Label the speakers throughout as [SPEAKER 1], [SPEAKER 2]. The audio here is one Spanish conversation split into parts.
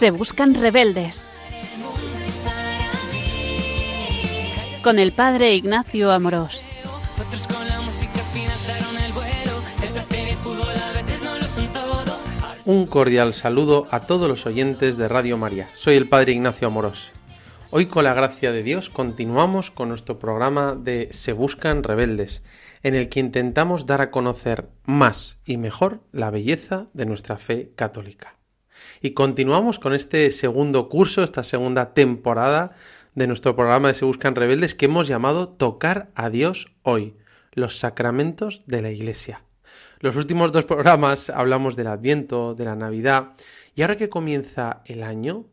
[SPEAKER 1] Se buscan rebeldes. Con el padre Ignacio Amorós.
[SPEAKER 2] Un cordial saludo a todos los oyentes de Radio María. Soy el Padre Ignacio Amorós. Hoy con la gracia de Dios continuamos con nuestro programa de Se Buscan Rebeldes, en el que intentamos dar a conocer más y mejor la belleza de nuestra fe católica. Y continuamos con este segundo curso, esta segunda temporada de nuestro programa de Se Buscan Rebeldes que hemos llamado Tocar a Dios hoy, los sacramentos de la Iglesia. Los últimos dos programas hablamos del Adviento, de la Navidad, y ahora que comienza el año,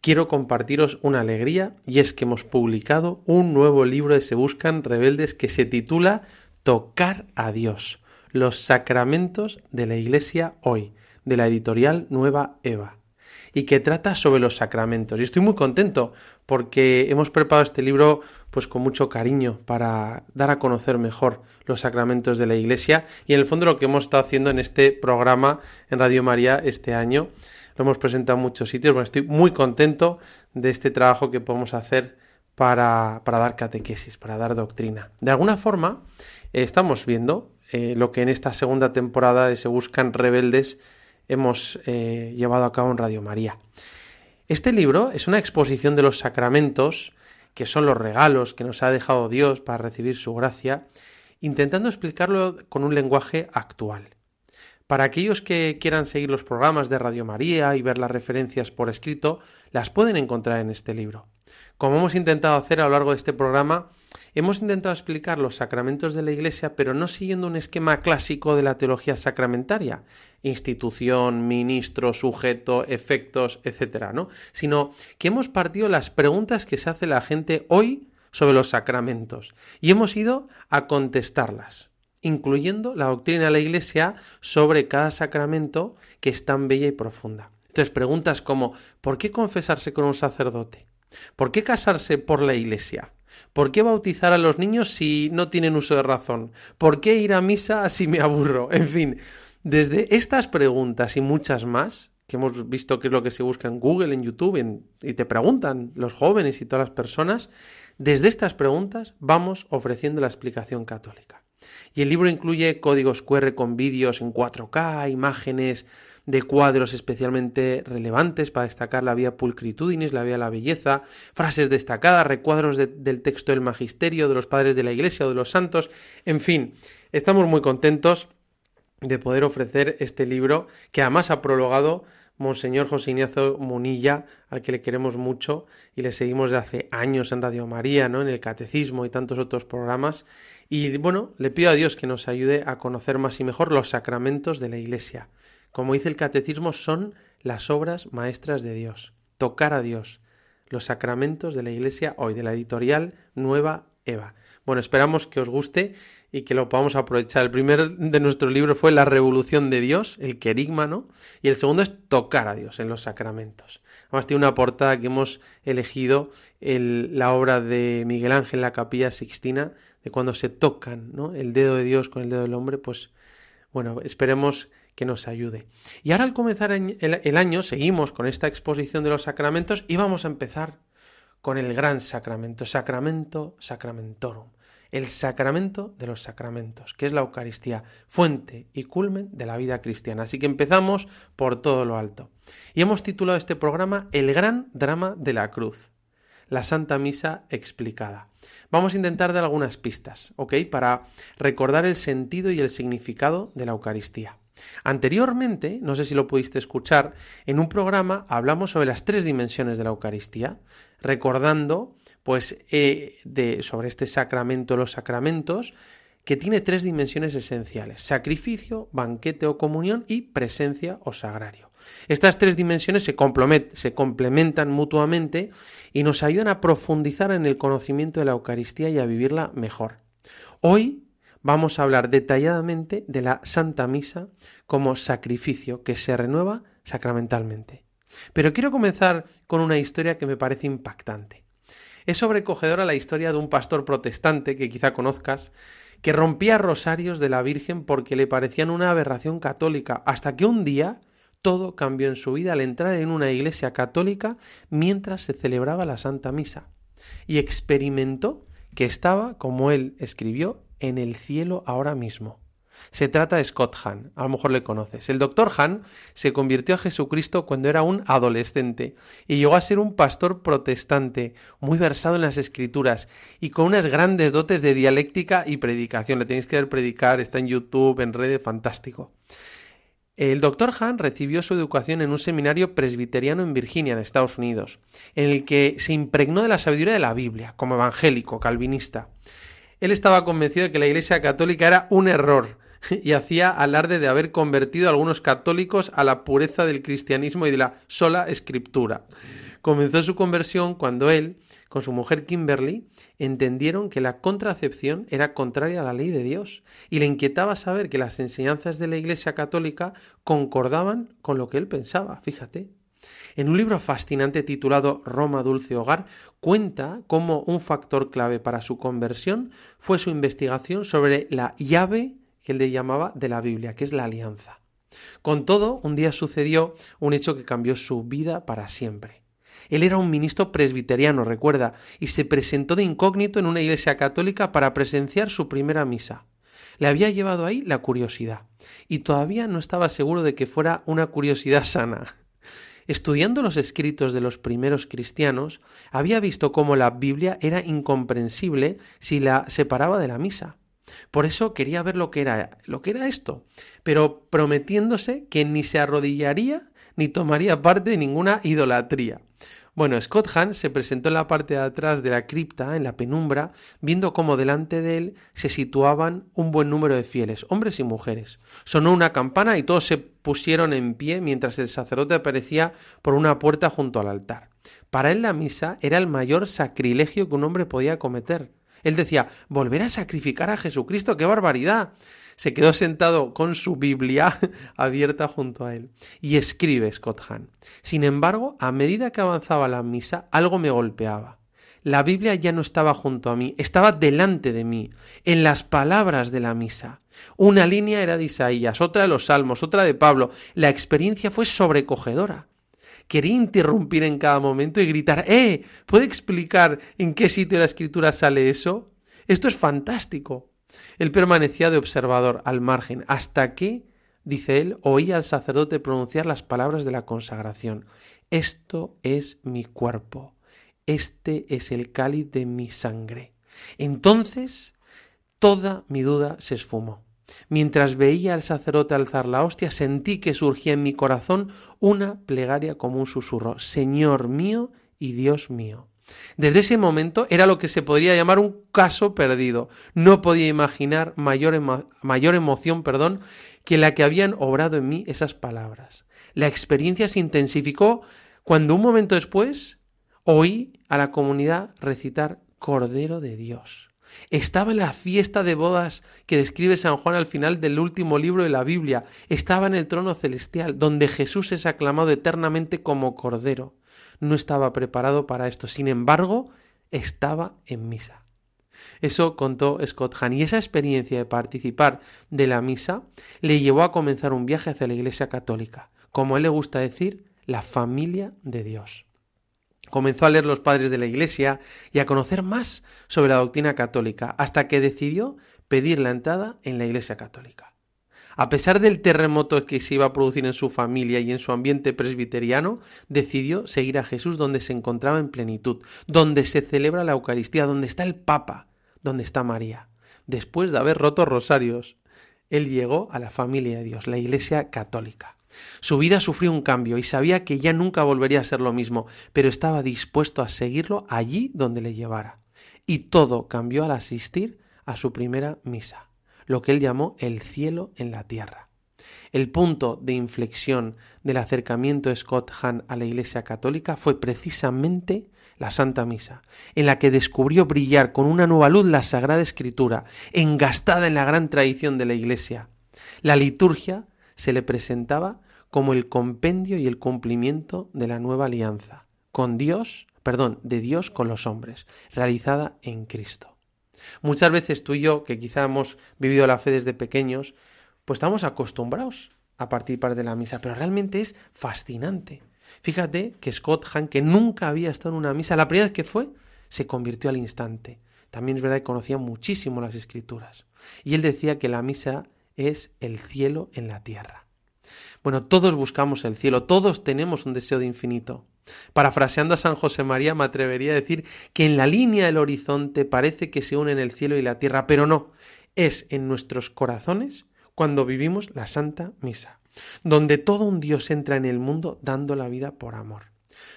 [SPEAKER 2] quiero compartiros una alegría y es que hemos publicado un nuevo libro de Se Buscan Rebeldes que se titula Tocar a Dios, los sacramentos de la Iglesia hoy, de la editorial Nueva Eva, y que trata sobre los sacramentos. Y estoy muy contento porque hemos preparado este libro pues con mucho cariño para dar a conocer mejor los sacramentos de la Iglesia y en el fondo lo que hemos estado haciendo en este programa en Radio María este año lo hemos presentado en muchos sitios. Bueno, estoy muy contento de este trabajo que podemos hacer para, para dar catequesis, para dar doctrina. De alguna forma, estamos viendo eh, lo que en esta segunda temporada Se Buscan Rebeldes hemos eh, llevado a cabo en Radio María. Este libro es una exposición de los sacramentos, que son los regalos que nos ha dejado Dios para recibir su gracia, intentando explicarlo con un lenguaje actual. Para aquellos que quieran seguir los programas de Radio María y ver las referencias por escrito, las pueden encontrar en este libro. Como hemos intentado hacer a lo largo de este programa, hemos intentado explicar los sacramentos de la Iglesia, pero no siguiendo un esquema clásico de la teología sacramentaria, institución, ministro, sujeto, efectos, etcétera, ¿no? Sino que hemos partido las preguntas que se hace la gente hoy sobre los sacramentos y hemos ido a contestarlas incluyendo la doctrina de la Iglesia sobre cada sacramento que es tan bella y profunda. Entonces, preguntas como ¿por qué confesarse con un sacerdote? ¿Por qué casarse por la Iglesia? ¿Por qué bautizar a los niños si no tienen uso de razón? ¿Por qué ir a misa si me aburro? En fin, desde estas preguntas y muchas más, que hemos visto que es lo que se busca en Google, en YouTube, y te preguntan los jóvenes y todas las personas, desde estas preguntas vamos ofreciendo la explicación católica. Y el libro incluye códigos QR con vídeos en 4K, imágenes de cuadros especialmente relevantes para destacar la vía pulcritudinis, la vía la belleza, frases destacadas, recuadros del texto del magisterio, de los padres de la iglesia o de los santos, en fin, estamos muy contentos de poder ofrecer este libro que además ha prologado Monseñor José Ignacio Munilla, al que le queremos mucho y le seguimos de hace años en Radio María, ¿no? en el Catecismo y tantos otros programas. Y bueno, le pido a Dios que nos ayude a conocer más y mejor los sacramentos de la Iglesia. Como dice el Catecismo, son las obras maestras de Dios. Tocar a Dios. Los sacramentos de la Iglesia hoy, de la editorial Nueva Eva. Bueno, esperamos que os guste y que lo podamos aprovechar. El primer de nuestros libros fue La Revolución de Dios, el querigma, ¿no? Y el segundo es Tocar a Dios en los sacramentos. Además tiene una portada que hemos elegido, la obra de Miguel Ángel la Capilla Sixtina, de cuando se tocan, ¿no? El dedo de Dios con el dedo del hombre, pues bueno, esperemos que nos ayude. Y ahora al comenzar el año seguimos con esta exposición de los sacramentos y vamos a empezar con el gran sacramento, sacramento sacramentorum, el sacramento de los sacramentos, que es la Eucaristía, fuente y culmen de la vida cristiana. Así que empezamos por todo lo alto. Y hemos titulado este programa El gran drama de la cruz, la Santa Misa explicada. Vamos a intentar dar algunas pistas, ¿ok? Para recordar el sentido y el significado de la Eucaristía. Anteriormente, no sé si lo pudiste escuchar, en un programa hablamos sobre las tres dimensiones de la Eucaristía, recordando pues eh, de, sobre este sacramento, los sacramentos, que tiene tres dimensiones esenciales, sacrificio, banquete o comunión y presencia o sagrario. Estas tres dimensiones se, se complementan mutuamente y nos ayudan a profundizar en el conocimiento de la Eucaristía y a vivirla mejor. Hoy vamos a hablar detalladamente de la Santa Misa como sacrificio que se renueva sacramentalmente. Pero quiero comenzar con una historia que me parece impactante. Es sobrecogedora la historia de un pastor protestante que quizá conozcas, que rompía rosarios de la Virgen porque le parecían una aberración católica, hasta que un día Todo cambió en su vida al entrar en una iglesia católica mientras se celebraba la Santa Misa y experimentó que estaba, como él escribió, en el cielo ahora mismo. Se trata de Scott Hahn, a lo mejor le conoces. El doctor Hahn se convirtió a Jesucristo cuando era un adolescente y llegó a ser un pastor protestante, muy versado en las escrituras y con unas grandes dotes de dialéctica y predicación. Le tenéis que ver predicar, está en YouTube, en redes, fantástico. El doctor Hahn recibió su educación en un seminario presbiteriano en Virginia, en Estados Unidos, en el que se impregnó de la sabiduría de la Biblia, como evangélico, calvinista. Él estaba convencido de que la Iglesia Católica era un error y hacía alarde de haber convertido a algunos católicos a la pureza del cristianismo y de la sola escritura. Comenzó su conversión cuando él, con su mujer Kimberly, entendieron que la contracepción era contraria a la ley de Dios y le inquietaba saber que las enseñanzas de la Iglesia Católica concordaban con lo que él pensaba, fíjate. En un libro fascinante titulado Roma Dulce Hogar, cuenta cómo un factor clave para su conversión fue su investigación sobre la llave que él le llamaba de la Biblia, que es la alianza. Con todo, un día sucedió un hecho que cambió su vida para siempre. Él era un ministro presbiteriano, recuerda, y se presentó de incógnito en una iglesia católica para presenciar su primera misa. Le había llevado ahí la curiosidad, y todavía no estaba seguro de que fuera una curiosidad sana. Estudiando los escritos de los primeros cristianos, había visto cómo la Biblia era incomprensible si la separaba de la misa. Por eso quería ver lo que era, lo que era esto, pero prometiéndose que ni se arrodillaría ni tomaría parte de ninguna idolatría. Bueno, Scott Hahn se presentó en la parte de atrás de la cripta, en la penumbra, viendo cómo delante de él se situaban un buen número de fieles, hombres y mujeres. Sonó una campana y todos se pusieron en pie mientras el sacerdote aparecía por una puerta junto al altar. Para él la misa era el mayor sacrilegio que un hombre podía cometer. Él decía, volver a sacrificar a Jesucristo, qué barbaridad se quedó sentado con su Biblia abierta junto a él. Y escribe Scott Hahn. Sin embargo, a medida que avanzaba la misa, algo me golpeaba. La Biblia ya no estaba junto a mí, estaba delante de mí, en las palabras de la misa. Una línea era de Isaías, otra de los Salmos, otra de Pablo. La experiencia fue sobrecogedora. Quería interrumpir en cada momento y gritar, ¡eh! ¿Puede explicar en qué sitio de la escritura sale eso? Esto es fantástico. Él permanecía de observador al margen hasta que, dice él, oía al sacerdote pronunciar las palabras de la consagración. Esto es mi cuerpo, este es el cáliz de mi sangre. Entonces toda mi duda se esfumó. Mientras veía al sacerdote alzar la hostia, sentí que surgía en mi corazón una plegaria como un susurro. Señor mío y Dios mío. Desde ese momento era lo que se podría llamar un caso perdido. No podía imaginar mayor, mayor emoción perdón, que la que habían obrado en mí esas palabras. La experiencia se intensificó cuando un momento después oí a la comunidad recitar Cordero de Dios. Estaba en la fiesta de bodas que describe San Juan al final del último libro de la Biblia. Estaba en el trono celestial, donde Jesús es aclamado eternamente como Cordero no estaba preparado para esto. Sin embargo, estaba en misa. Eso contó Scott Hahn. Y esa experiencia de participar de la misa le llevó a comenzar un viaje hacia la Iglesia Católica. Como él le gusta decir, la familia de Dios. Comenzó a leer los padres de la Iglesia y a conocer más sobre la doctrina católica, hasta que decidió pedir la entrada en la Iglesia Católica. A pesar del terremoto que se iba a producir en su familia y en su ambiente presbiteriano, decidió seguir a Jesús donde se encontraba en plenitud, donde se celebra la Eucaristía, donde está el Papa, donde está María. Después de haber roto rosarios, él llegó a la familia de Dios, la Iglesia Católica. Su vida sufrió un cambio y sabía que ya nunca volvería a ser lo mismo, pero estaba dispuesto a seguirlo allí donde le llevara. Y todo cambió al asistir a su primera misa lo que él llamó el cielo en la tierra. El punto de inflexión del acercamiento de Scott Hahn a la Iglesia Católica fue precisamente la Santa Misa, en la que descubrió brillar con una nueva luz la Sagrada Escritura, engastada en la gran tradición de la Iglesia. La liturgia se le presentaba como el compendio y el cumplimiento de la nueva alianza, con Dios, perdón, de Dios con los hombres, realizada en Cristo. Muchas veces tú y yo, que quizá hemos vivido la fe desde pequeños, pues estamos acostumbrados a participar de la misa, pero realmente es fascinante. Fíjate que Scott Hahn, que nunca había estado en una misa, la primera vez que fue, se convirtió al instante. También es verdad que conocía muchísimo las escrituras. Y él decía que la misa es el cielo en la tierra. Bueno, todos buscamos el cielo, todos tenemos un deseo de infinito. Parafraseando a San José María, me atrevería a decir que en la línea del horizonte parece que se unen el cielo y la tierra, pero no, es en nuestros corazones cuando vivimos la Santa Misa, donde todo un Dios entra en el mundo dando la vida por amor.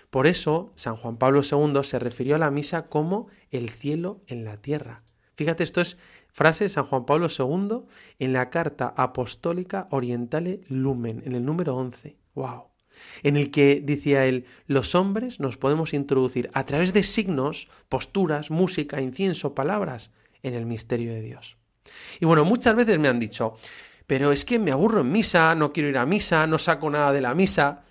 [SPEAKER 2] Por eso, San Juan Pablo II se refirió a la misa como el cielo en la tierra. Fíjate, esto es frase de San Juan Pablo II en la carta apostólica Orientale Lumen, en el número 11. ¡Wow! En el que, decía él, los hombres nos podemos introducir a través de signos, posturas, música, incienso, palabras, en el misterio de Dios. Y bueno, muchas veces me han dicho, pero es que me aburro en misa, no quiero ir a misa, no saco nada de la misa.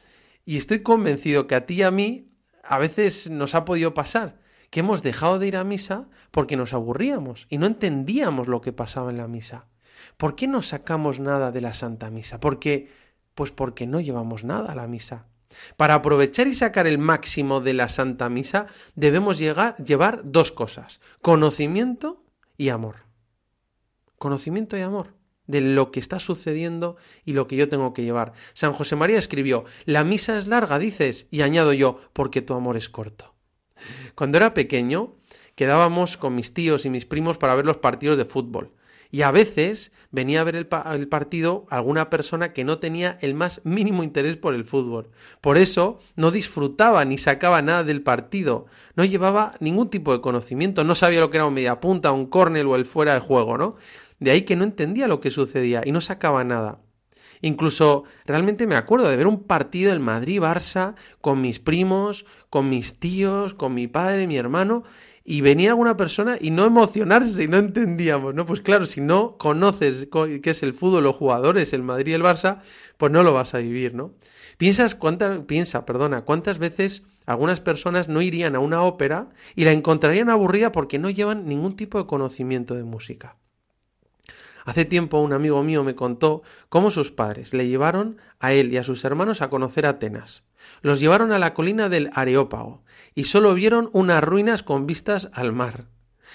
[SPEAKER 2] Y estoy convencido que a ti y a mí a veces nos ha podido pasar que hemos dejado de ir a misa porque nos aburríamos y no entendíamos lo que pasaba en la misa. ¿Por qué no sacamos nada de la Santa Misa? Porque pues porque no llevamos nada a la misa. Para aprovechar y sacar el máximo de la Santa Misa debemos llevar dos cosas, conocimiento y amor. Conocimiento y amor de lo que está sucediendo y lo que yo tengo que llevar. San José María escribió, la misa es larga, dices, y añado yo, porque tu amor es corto. Cuando era pequeño, quedábamos con mis tíos y mis primos para ver los partidos de fútbol. Y a veces venía a ver el, partido alguna persona que no tenía el más mínimo interés por el fútbol. Por eso no disfrutaba ni sacaba nada del partido. No llevaba ningún tipo de conocimiento. No sabía lo que era un mediapunta, un córner o el fuera de juego, ¿no? De ahí que no entendía lo que sucedía y no sacaba nada. Incluso realmente me acuerdo de ver un partido del Madrid-Barça con mis primos, con mis tíos, con mi padre, mi hermano, y venía alguna persona y no emocionarse y no entendíamos, ¿no? Pues claro, si no conoces qué es el fútbol, los jugadores, el Madrid y el Barça, pues no lo vas a vivir, ¿no? Piensas cuántas, piensa, perdona, cuántas veces algunas personas no irían a una ópera y la encontrarían aburrida porque no llevan ningún tipo de conocimiento de música. Hace tiempo un amigo mío me contó cómo sus padres le llevaron a él y a sus hermanos a conocer Atenas. Los llevaron a la colina del Areópago y solo vieron unas ruinas con vistas al mar.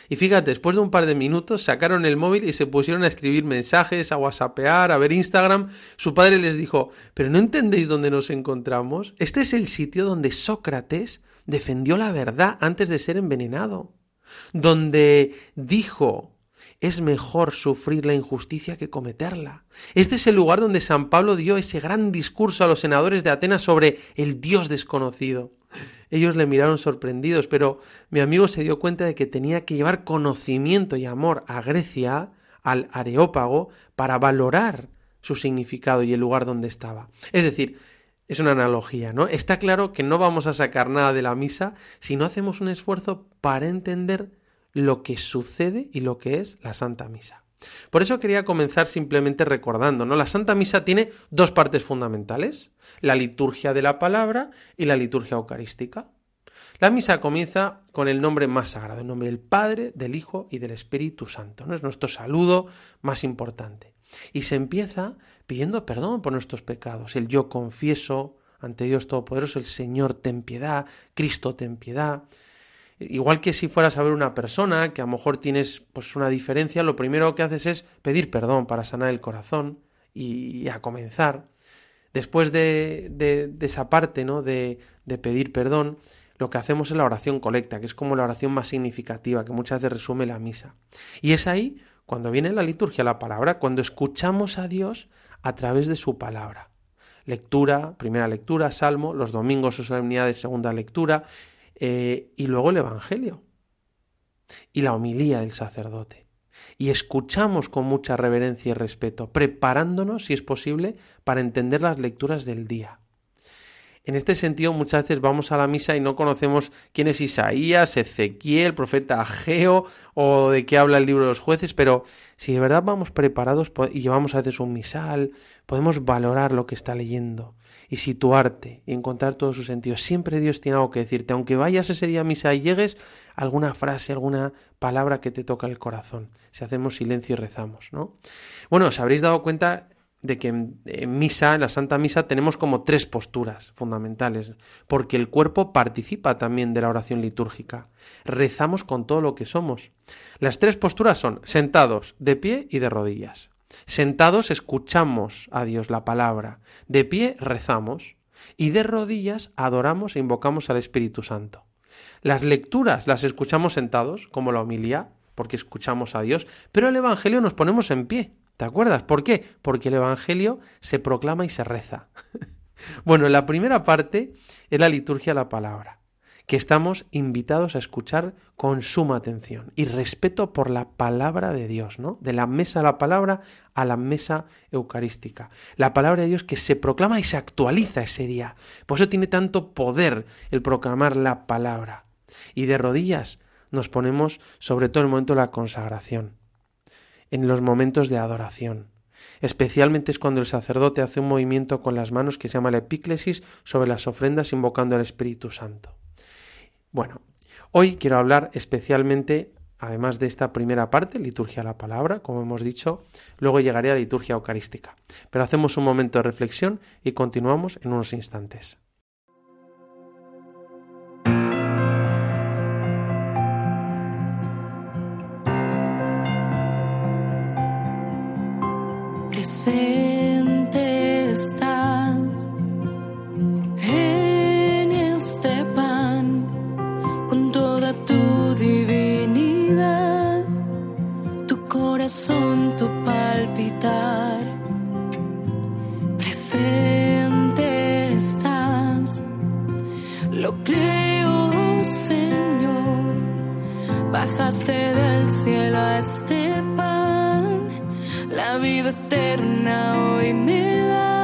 [SPEAKER 2] Y fíjate, después de un par de minutos sacaron el móvil y se pusieron a escribir mensajes, a whatsappear, a ver Instagram. Su padre les dijo, ¿pero no entendéis dónde nos encontramos? Este es el sitio donde Sócrates defendió la verdad antes de ser envenenado, donde dijo es mejor sufrir la injusticia que cometerla. Este es el lugar donde San Pablo dio ese gran discurso a los senadores de Atenas sobre el Dios desconocido. Ellos le miraron sorprendidos, pero mi amigo se dio cuenta de que tenía que llevar conocimiento y amor a Grecia, al Areópago, para valorar su significado y el lugar donde estaba. Es decir, es una analogía, ¿no? Está claro que no vamos a sacar nada de la misa si no hacemos un esfuerzo para entender lo que sucede y lo que es la Santa Misa. Por eso quería comenzar simplemente recordando, ¿no? La Santa Misa tiene dos partes fundamentales, la liturgia de la palabra y la liturgia eucarística. La misa comienza con el nombre más sagrado, el nombre del Padre, del Hijo y del Espíritu Santo. ¿no? Es nuestro saludo más importante. Y se empieza pidiendo perdón por nuestros pecados. El yo confieso ante Dios Todopoderoso, el Señor ten piedad, Cristo ten piedad. Igual que si fueras a ver una persona que a lo mejor tienes pues una diferencia, lo primero que haces es pedir perdón para sanar el corazón y, a comenzar. Después de, de, esa parte, ¿no? De, de pedir perdón, lo que hacemos es la oración colecta, que es como la oración más significativa, que muchas veces resume la misa. Y es ahí cuando viene la liturgia, la palabra, cuando escuchamos a Dios a través de su palabra. Lectura, primera lectura, salmo, los domingos o solemnidades, segunda lectura, eh, y luego el Evangelio y la homilía del sacerdote. Y escuchamos con mucha reverencia y respeto, preparándonos, si es posible, para entender las lecturas del día. En este sentido, muchas veces vamos a la misa y no conocemos quién es Isaías, Ezequiel, profeta Ageo o de qué habla el libro de los jueces, pero si de verdad vamos preparados y llevamos a veces un misal, podemos valorar lo que está leyendo y situarte y encontrar todos sus sentidos. Siempre Dios tiene algo que decirte, aunque vayas ese día a misa y llegues, alguna frase, alguna palabra que te toca el corazón. Si hacemos silencio y rezamos, ¿no? Bueno, os habréis dado cuenta de que en, misa, en la Santa Misa, tenemos como tres posturas fundamentales, porque el cuerpo participa también de la oración litúrgica. Rezamos con todo lo que somos. Las tres posturas son sentados, de pie y de rodillas. Sentados escuchamos a Dios la palabra, de pie rezamos y de rodillas adoramos e invocamos al Espíritu Santo. Las lecturas las escuchamos sentados, como la homilía, porque escuchamos a Dios, pero el Evangelio nos ponemos en pie. ¿Te acuerdas? ¿Por qué? Porque el Evangelio se proclama y se reza. bueno, la primera parte es la liturgia de la palabra, que estamos invitados a escuchar con suma atención y respeto por la palabra de Dios, ¿no? De la mesa de la palabra a la mesa eucarística. La palabra de Dios que se proclama y se actualiza ese día. Por eso tiene tanto poder el proclamar la palabra. Y de rodillas nos ponemos sobre todo en el momento de la consagración en los momentos de adoración. Especialmente es cuando el sacerdote hace un movimiento con las manos que se llama la epíclesis sobre las ofrendas invocando al Espíritu Santo. Bueno, hoy quiero hablar especialmente, además de esta primera parte, liturgia a la palabra, como hemos dicho, luego llegaré a la liturgia eucarística. Pero hacemos un momento de reflexión y continuamos en unos instantes.
[SPEAKER 3] Presente estás en este pan con toda tu divinidad, tu corazón, tu palpitar. Presente estás, lo creo, Señor. Bajaste del cielo a este la vida eterna hoy me das.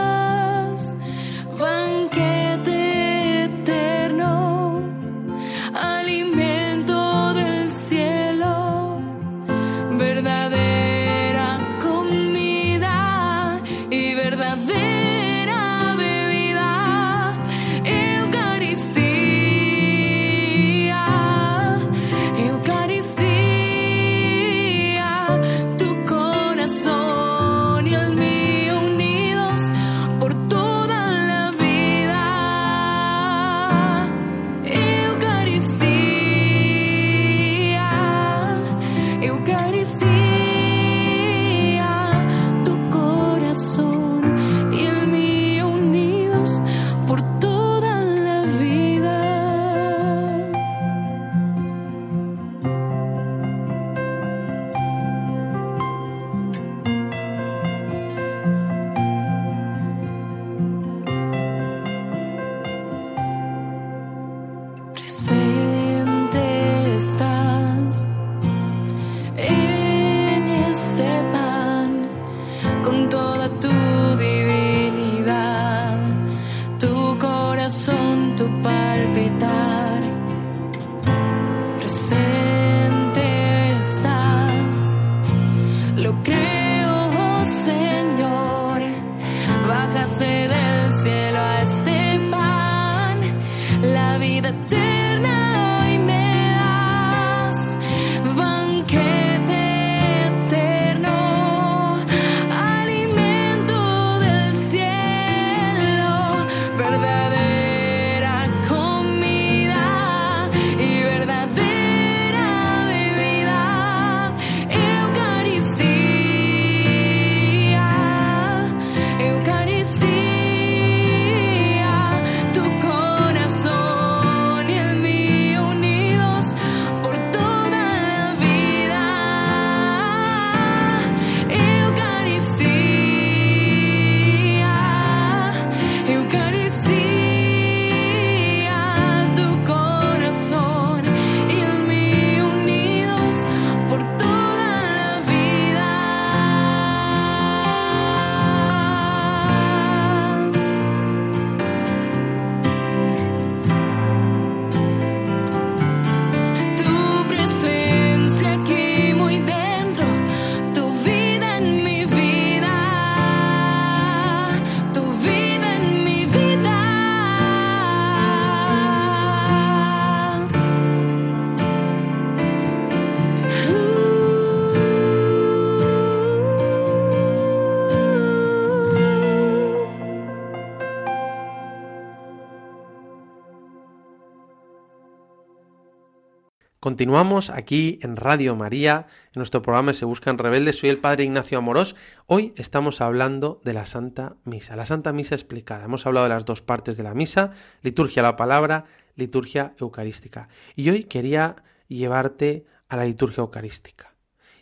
[SPEAKER 2] Continuamos aquí en Radio María, en nuestro programa Se Buscan Rebeldes. Soy el Padre Ignacio Amorós. Hoy estamos hablando de la Santa Misa, la Santa Misa explicada. Hemos hablado de las dos partes de la misa, liturgia la palabra, liturgia eucarística. Y hoy quería llevarte a la liturgia eucarística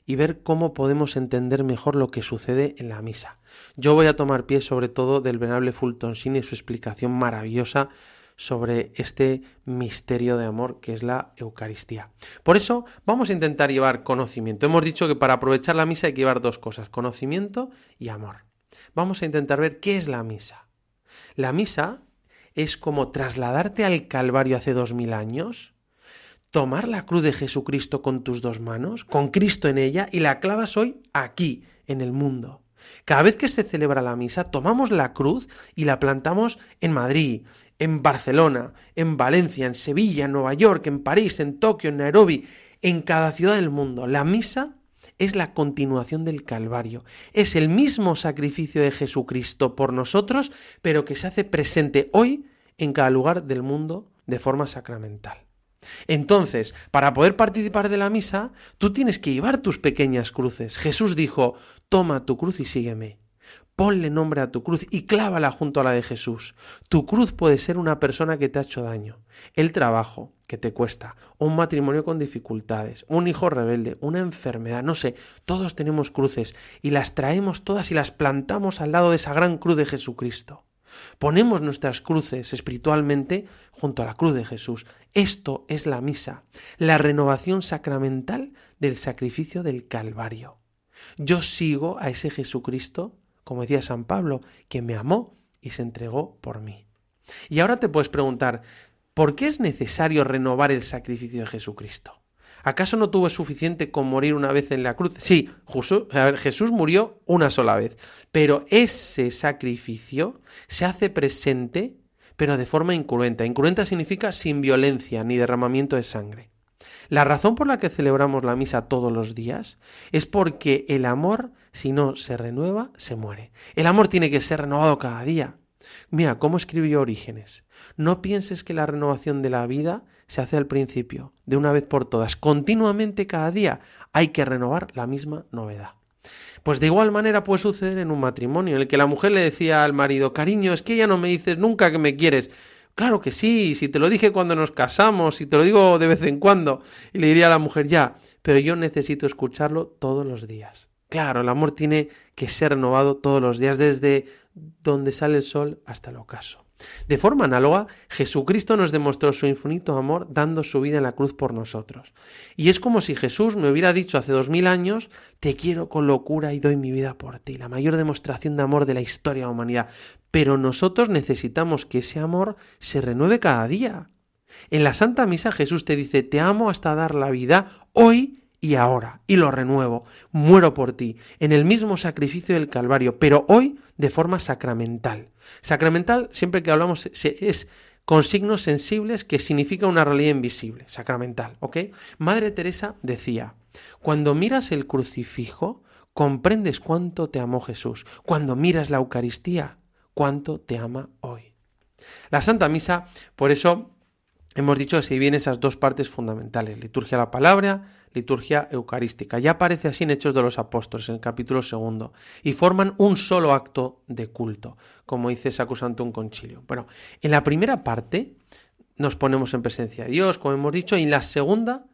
[SPEAKER 2] y ver cómo podemos entender mejor lo que sucede en la misa. Yo voy a tomar pie sobre todo del venerable Fulton Sheen y su explicación maravillosa sobre este misterio de amor que es la Eucaristía. Por eso vamos a intentar llevar conocimiento. Hemos dicho que para aprovechar la misa hay que llevar dos cosas, conocimiento y amor. Vamos a intentar ver qué es la misa. La misa es como trasladarte al Calvario hace dos mil años, tomar la cruz de Jesucristo con tus dos manos, con Cristo en ella, y la clavas hoy aquí, en el mundo. Cada vez que se celebra la misa, tomamos la cruz y la plantamos en Madrid, en Barcelona, en Valencia, en Sevilla, en Nueva York, en París, en Tokio, en Nairobi, en cada ciudad del mundo. La misa es la continuación del Calvario. Es el mismo sacrificio de Jesucristo por nosotros, pero que se hace presente hoy en cada lugar del mundo de forma sacramental. Entonces, para poder participar de la misa, tú tienes que llevar tus pequeñas cruces. Jesús dijo, toma tu cruz y sígueme. Ponle nombre a tu cruz y clávala junto a la de Jesús. Tu cruz puede ser una persona que te ha hecho daño, el trabajo que te cuesta, un matrimonio con dificultades, un hijo rebelde, una enfermedad, no sé, todos tenemos cruces y las traemos todas y las plantamos al lado de esa gran cruz de Jesucristo. Ponemos nuestras cruces espiritualmente junto a la cruz de Jesús. Esto es la misa, la renovación sacramental del sacrificio del Calvario. Yo sigo a ese Jesucristo como decía San Pablo, que me amó y se entregó por mí. Y ahora te puedes preguntar, ¿por qué es necesario renovar el sacrificio de Jesucristo? ¿Acaso no tuvo suficiente con morir una vez en la cruz? Sí, Jesús murió una sola vez, pero ese sacrificio se hace presente, pero de forma incruenta. Incruenta significa sin violencia ni derramamiento de sangre. La razón por la que celebramos la misa todos los días es porque el amor, si no se renueva, se muere. El amor tiene que ser renovado cada día. Mira, ¿cómo escribió Orígenes? No pienses que la renovación de la vida se hace al principio, de una vez por todas. Continuamente cada día hay que renovar la misma novedad. Pues de igual manera puede suceder en un matrimonio en el que la mujer le decía al marido, cariño, es que ya no me dices nunca que me quieres. Claro que sí, si te lo dije cuando nos casamos, si te lo digo de vez en cuando, y le diría a la mujer ya, pero yo necesito escucharlo todos los días. Claro, el amor tiene que ser renovado todos los días, desde donde sale el sol hasta el ocaso. De forma análoga, Jesucristo nos demostró su infinito amor dando su vida en la cruz por nosotros. Y es como si Jesús me hubiera dicho hace dos mil años, te quiero con locura y doy mi vida por ti, la mayor demostración de amor de la historia de la humanidad. Pero nosotros necesitamos que ese amor se renueve cada día. En la Santa Misa Jesús te dice, te amo hasta dar la vida hoy y ahora, y lo renuevo, muero por ti, en el mismo sacrificio del Calvario, pero hoy de forma sacramental. Sacramental, siempre que hablamos, es con signos sensibles que significa una realidad invisible, sacramental, ¿ok? Madre Teresa decía, cuando miras el crucifijo, comprendes cuánto te amó Jesús. Cuando miras la Eucaristía, cuánto te ama hoy. La Santa Misa, por eso hemos dicho que se divide esas dos partes fundamentales, liturgia de la palabra, liturgia eucarística. Ya aparece así en Hechos de los Apóstoles, en el capítulo segundo, y forman un solo acto de culto, como dice Sacrosanctum Concilio. Bueno, en la primera parte nos ponemos en presencia de Dios, como hemos dicho, y en la segunda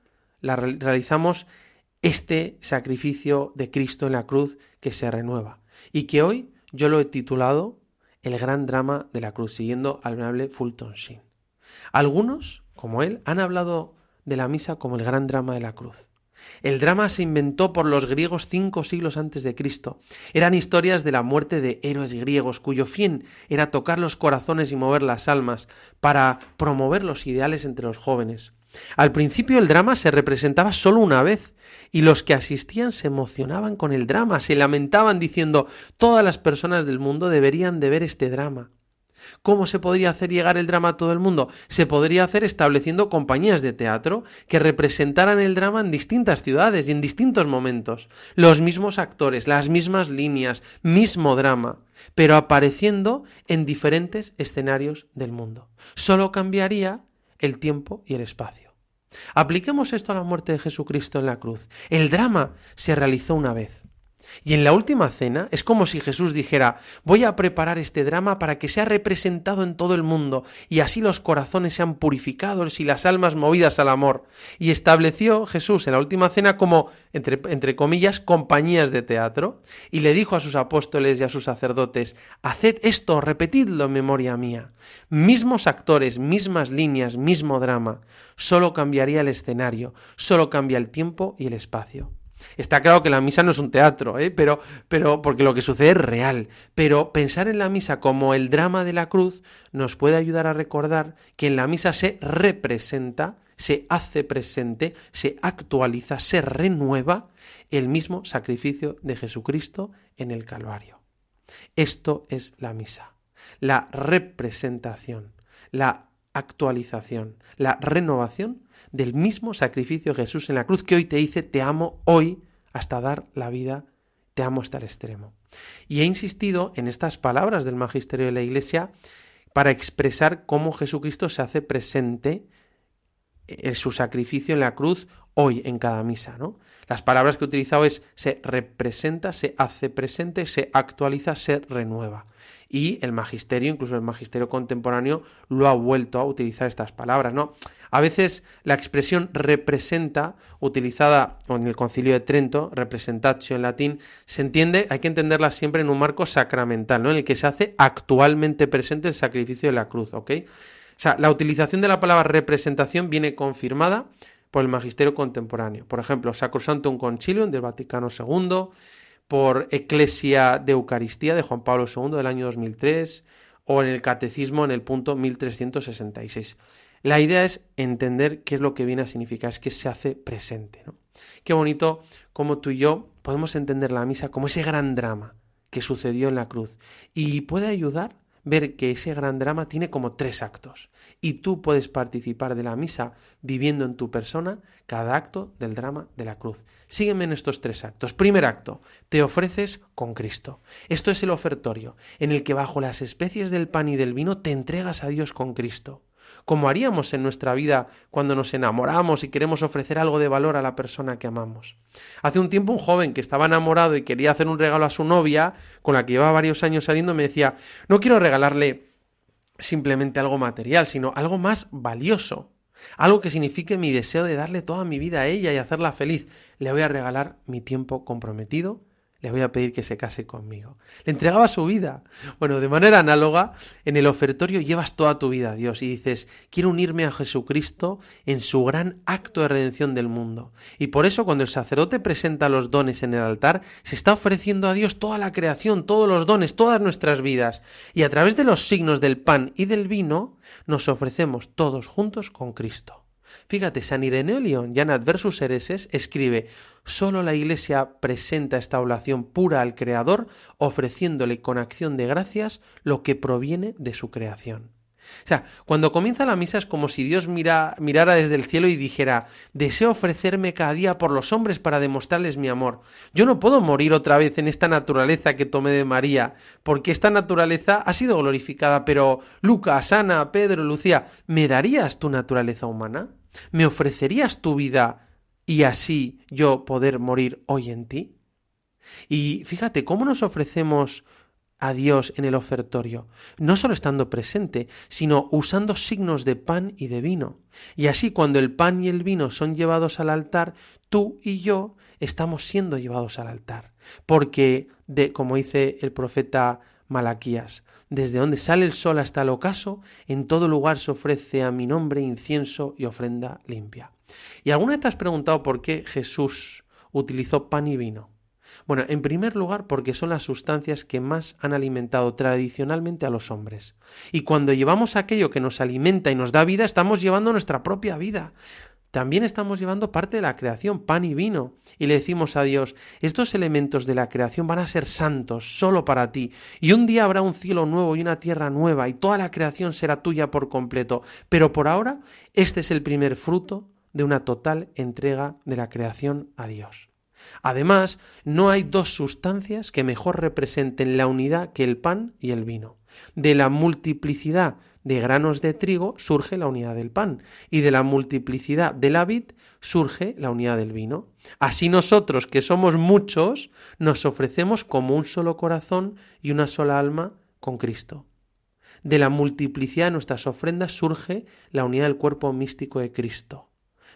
[SPEAKER 2] la realizamos este sacrificio de Cristo en la cruz que se renueva, y que hoy yo lo he titulado El gran drama de la cruz, siguiendo al venerable Fulton Sheen. Algunos, como él, han hablado de la misa como el gran drama de la cruz. El drama se inventó por los griegos cinco siglos antes de Cristo. Eran historias de la muerte de héroes griegos cuyo fin era tocar los corazones y mover las almas para promover los ideales entre los jóvenes. Al principio el drama se representaba solo una vez y los que asistían se emocionaban con el drama, se lamentaban diciendo todas las personas del mundo deberían de ver este drama. ¿Cómo se podría hacer llegar el drama a todo el mundo? Se podría hacer estableciendo compañías de teatro que representaran el drama en distintas ciudades y en distintos momentos. Los mismos actores, las mismas líneas, mismo drama, pero apareciendo en diferentes escenarios del mundo. Solo cambiaría el tiempo y el espacio. Apliquemos esto a la muerte de Jesucristo en la cruz. El drama se realizó una vez. Y en la última cena es como si Jesús dijera, voy a preparar este drama para que sea representado en todo el mundo y así los corazones sean purificados y las almas movidas al amor. Y estableció Jesús en la última cena como, entre, entre comillas, compañías de teatro y le dijo a sus apóstoles y a sus sacerdotes, haced esto, repetidlo en memoria mía. Mismos actores, mismas líneas, mismo drama, solo cambiaría el escenario, solo cambia el tiempo y el espacio. Está claro que la misa no es un teatro, ¿eh? pero, pero porque lo que sucede es real. Pero pensar en la misa como el drama de la cruz nos puede ayudar a recordar que en la misa se representa, se hace presente, se actualiza, se renueva el mismo sacrificio de Jesucristo en el Calvario. Esto es la misa, la representación, la actualización, la renovación del mismo sacrificio de Jesús en la cruz que hoy te dice te amo hoy hasta dar la vida, te amo hasta el extremo. Y he insistido en estas palabras del magisterio de la Iglesia para expresar cómo Jesucristo se hace presente en su sacrificio en la cruz hoy en cada misa, ¿no? Las palabras que he utilizado es se representa, se hace presente, se actualiza, se renueva. Y el magisterio, incluso el magisterio contemporáneo, lo ha vuelto a utilizar estas palabras, ¿no? A veces la expresión representa, utilizada en el concilio de Trento, representatio en latín, se entiende, hay que entenderla siempre en un marco sacramental, ¿no? En el que se hace actualmente presente el sacrificio de la cruz, ¿ok? O sea, la utilización de la palabra representación viene confirmada por el magisterio contemporáneo. Por ejemplo, Sacrosantum Concilium del Vaticano II, por Eclesia de Eucaristía de Juan Pablo II del año 2003 o en el Catecismo en el punto 1366. La idea es entender qué es lo que viene a significar, es que se hace presente. ¿no? Qué bonito como tú y yo podemos entender la misa como ese gran drama que sucedió en la cruz y puede ayudar ver que ese gran drama tiene como tres actos y tú puedes participar de la misa viviendo en tu persona cada acto del drama de la cruz. Sígueme en estos tres actos. Primer acto, te ofreces con Cristo. Esto es el ofertorio, en el que bajo las especies del pan y del vino te entregas a Dios con Cristo como haríamos en nuestra vida cuando nos enamoramos y queremos ofrecer algo de valor a la persona que amamos. Hace un tiempo un joven que estaba enamorado y quería hacer un regalo a su novia, con la que llevaba varios años saliendo, me decía, no quiero regalarle simplemente algo material, sino algo más valioso. Algo que signifique mi deseo de darle toda mi vida a ella y hacerla feliz. Le voy a regalar mi tiempo comprometido le voy a pedir que se case conmigo. Le entregaba su vida. Bueno, de manera análoga, en el ofertorio llevas toda tu vida a Dios y dices, quiero unirme a Jesucristo en su gran acto de redención del mundo. Y por eso cuando el sacerdote presenta los dones en el altar, se está ofreciendo a Dios toda la creación, todos los dones, todas nuestras vidas. Y a través de los signos del pan y del vino, nos ofrecemos todos juntos con Cristo. Fíjate, San Ireneo León, ya en Adversus Hereses, escribe, solo la Iglesia presenta esta oración pura al Creador, ofreciéndole con acción de gracias lo que proviene de su creación. O sea, cuando comienza la misa es como si Dios mira, mirara desde el cielo y dijera, deseo ofrecerme cada día por los hombres para demostrarles mi amor. Yo no puedo morir otra vez en esta naturaleza que tomé de María, porque esta naturaleza ha sido glorificada, pero Lucas, Ana, Pedro, Lucía, ¿me darías tu naturaleza humana? ¿Me ofrecerías tu vida y así yo poder morir hoy en ti? Y fíjate, ¿cómo nos ofrecemos a Dios en el ofertorio? No solo estando presente, sino usando signos de pan y de vino. Y así cuando el pan y el vino son llevados al altar, tú y yo estamos siendo llevados al altar. Porque, de, como dice el profeta Malaquías, desde donde sale el sol hasta el ocaso, en todo lugar se ofrece a mi nombre incienso y ofrenda limpia. ¿Y alguna vez te has preguntado por qué Jesús utilizó pan y vino? Bueno, en primer lugar porque son las sustancias que más han alimentado tradicionalmente a los hombres. Y cuando llevamos aquello que nos alimenta y nos da vida, estamos llevando nuestra propia vida también estamos llevando parte de la creación, pan y vino, y le decimos a Dios, estos elementos de la creación van a ser santos solo para ti, y un día habrá un cielo nuevo y una tierra nueva, y toda la creación será tuya por completo, pero por ahora este es el primer fruto de una total entrega de la creación a Dios. Además, no hay dos sustancias que mejor representen la unidad que el pan y el vino. De la multiplicidad de granos de trigo surge la unidad del pan, y de la multiplicidad de la vid surge la unidad del vino. Así nosotros, que somos muchos, nos ofrecemos como un solo corazón y una sola alma con Cristo. De la multiplicidad de nuestras ofrendas surge la unidad del cuerpo místico de Cristo,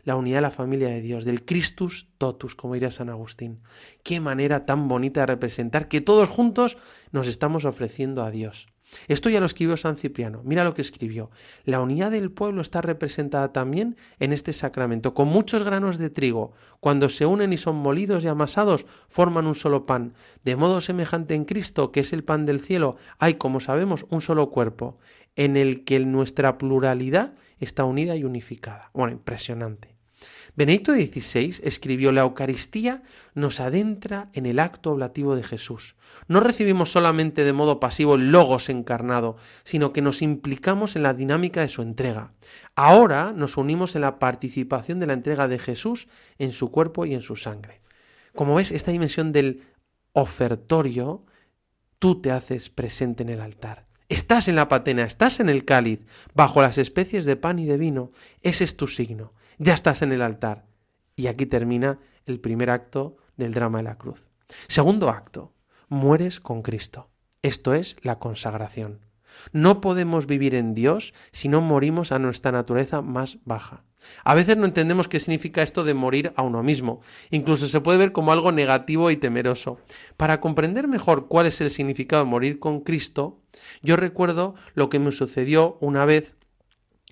[SPEAKER 2] la unidad de la familia de Dios, del Christus totus, como diría San Agustín. Qué manera tan bonita de representar que todos juntos nos estamos ofreciendo a Dios. Esto ya lo escribió San Cipriano. Mira lo que escribió. La unidad del pueblo está representada también en este sacramento, con muchos granos de trigo. Cuando se unen y son molidos y amasados, forman un solo pan. De modo semejante en Cristo, que es el pan del cielo, hay, como sabemos, un solo cuerpo, en el que nuestra pluralidad está unida y unificada. Bueno, impresionante. Benedicto XVI escribió La Eucaristía nos adentra en el acto oblativo de Jesús. No recibimos solamente de modo pasivo el logos encarnado, sino que nos implicamos en la dinámica de su entrega. Ahora nos unimos en la participación de la entrega de Jesús en su cuerpo y en su sangre. Como ves, esta dimensión del ofertorio, tú te haces presente en el altar. Estás en la patena, estás en el cáliz, bajo las especies de pan y de vino. Ese es tu signo ya estás en el altar. Y aquí termina el primer acto del drama de la cruz. Segundo acto, mueres con Cristo. Esto es la consagración. No podemos vivir en Dios si no morimos a nuestra naturaleza más baja. A veces no entendemos qué significa esto de morir a uno mismo. Incluso se puede ver como algo negativo y temeroso. Para comprender mejor cuál es el significado de morir con Cristo, yo recuerdo lo que me sucedió una vez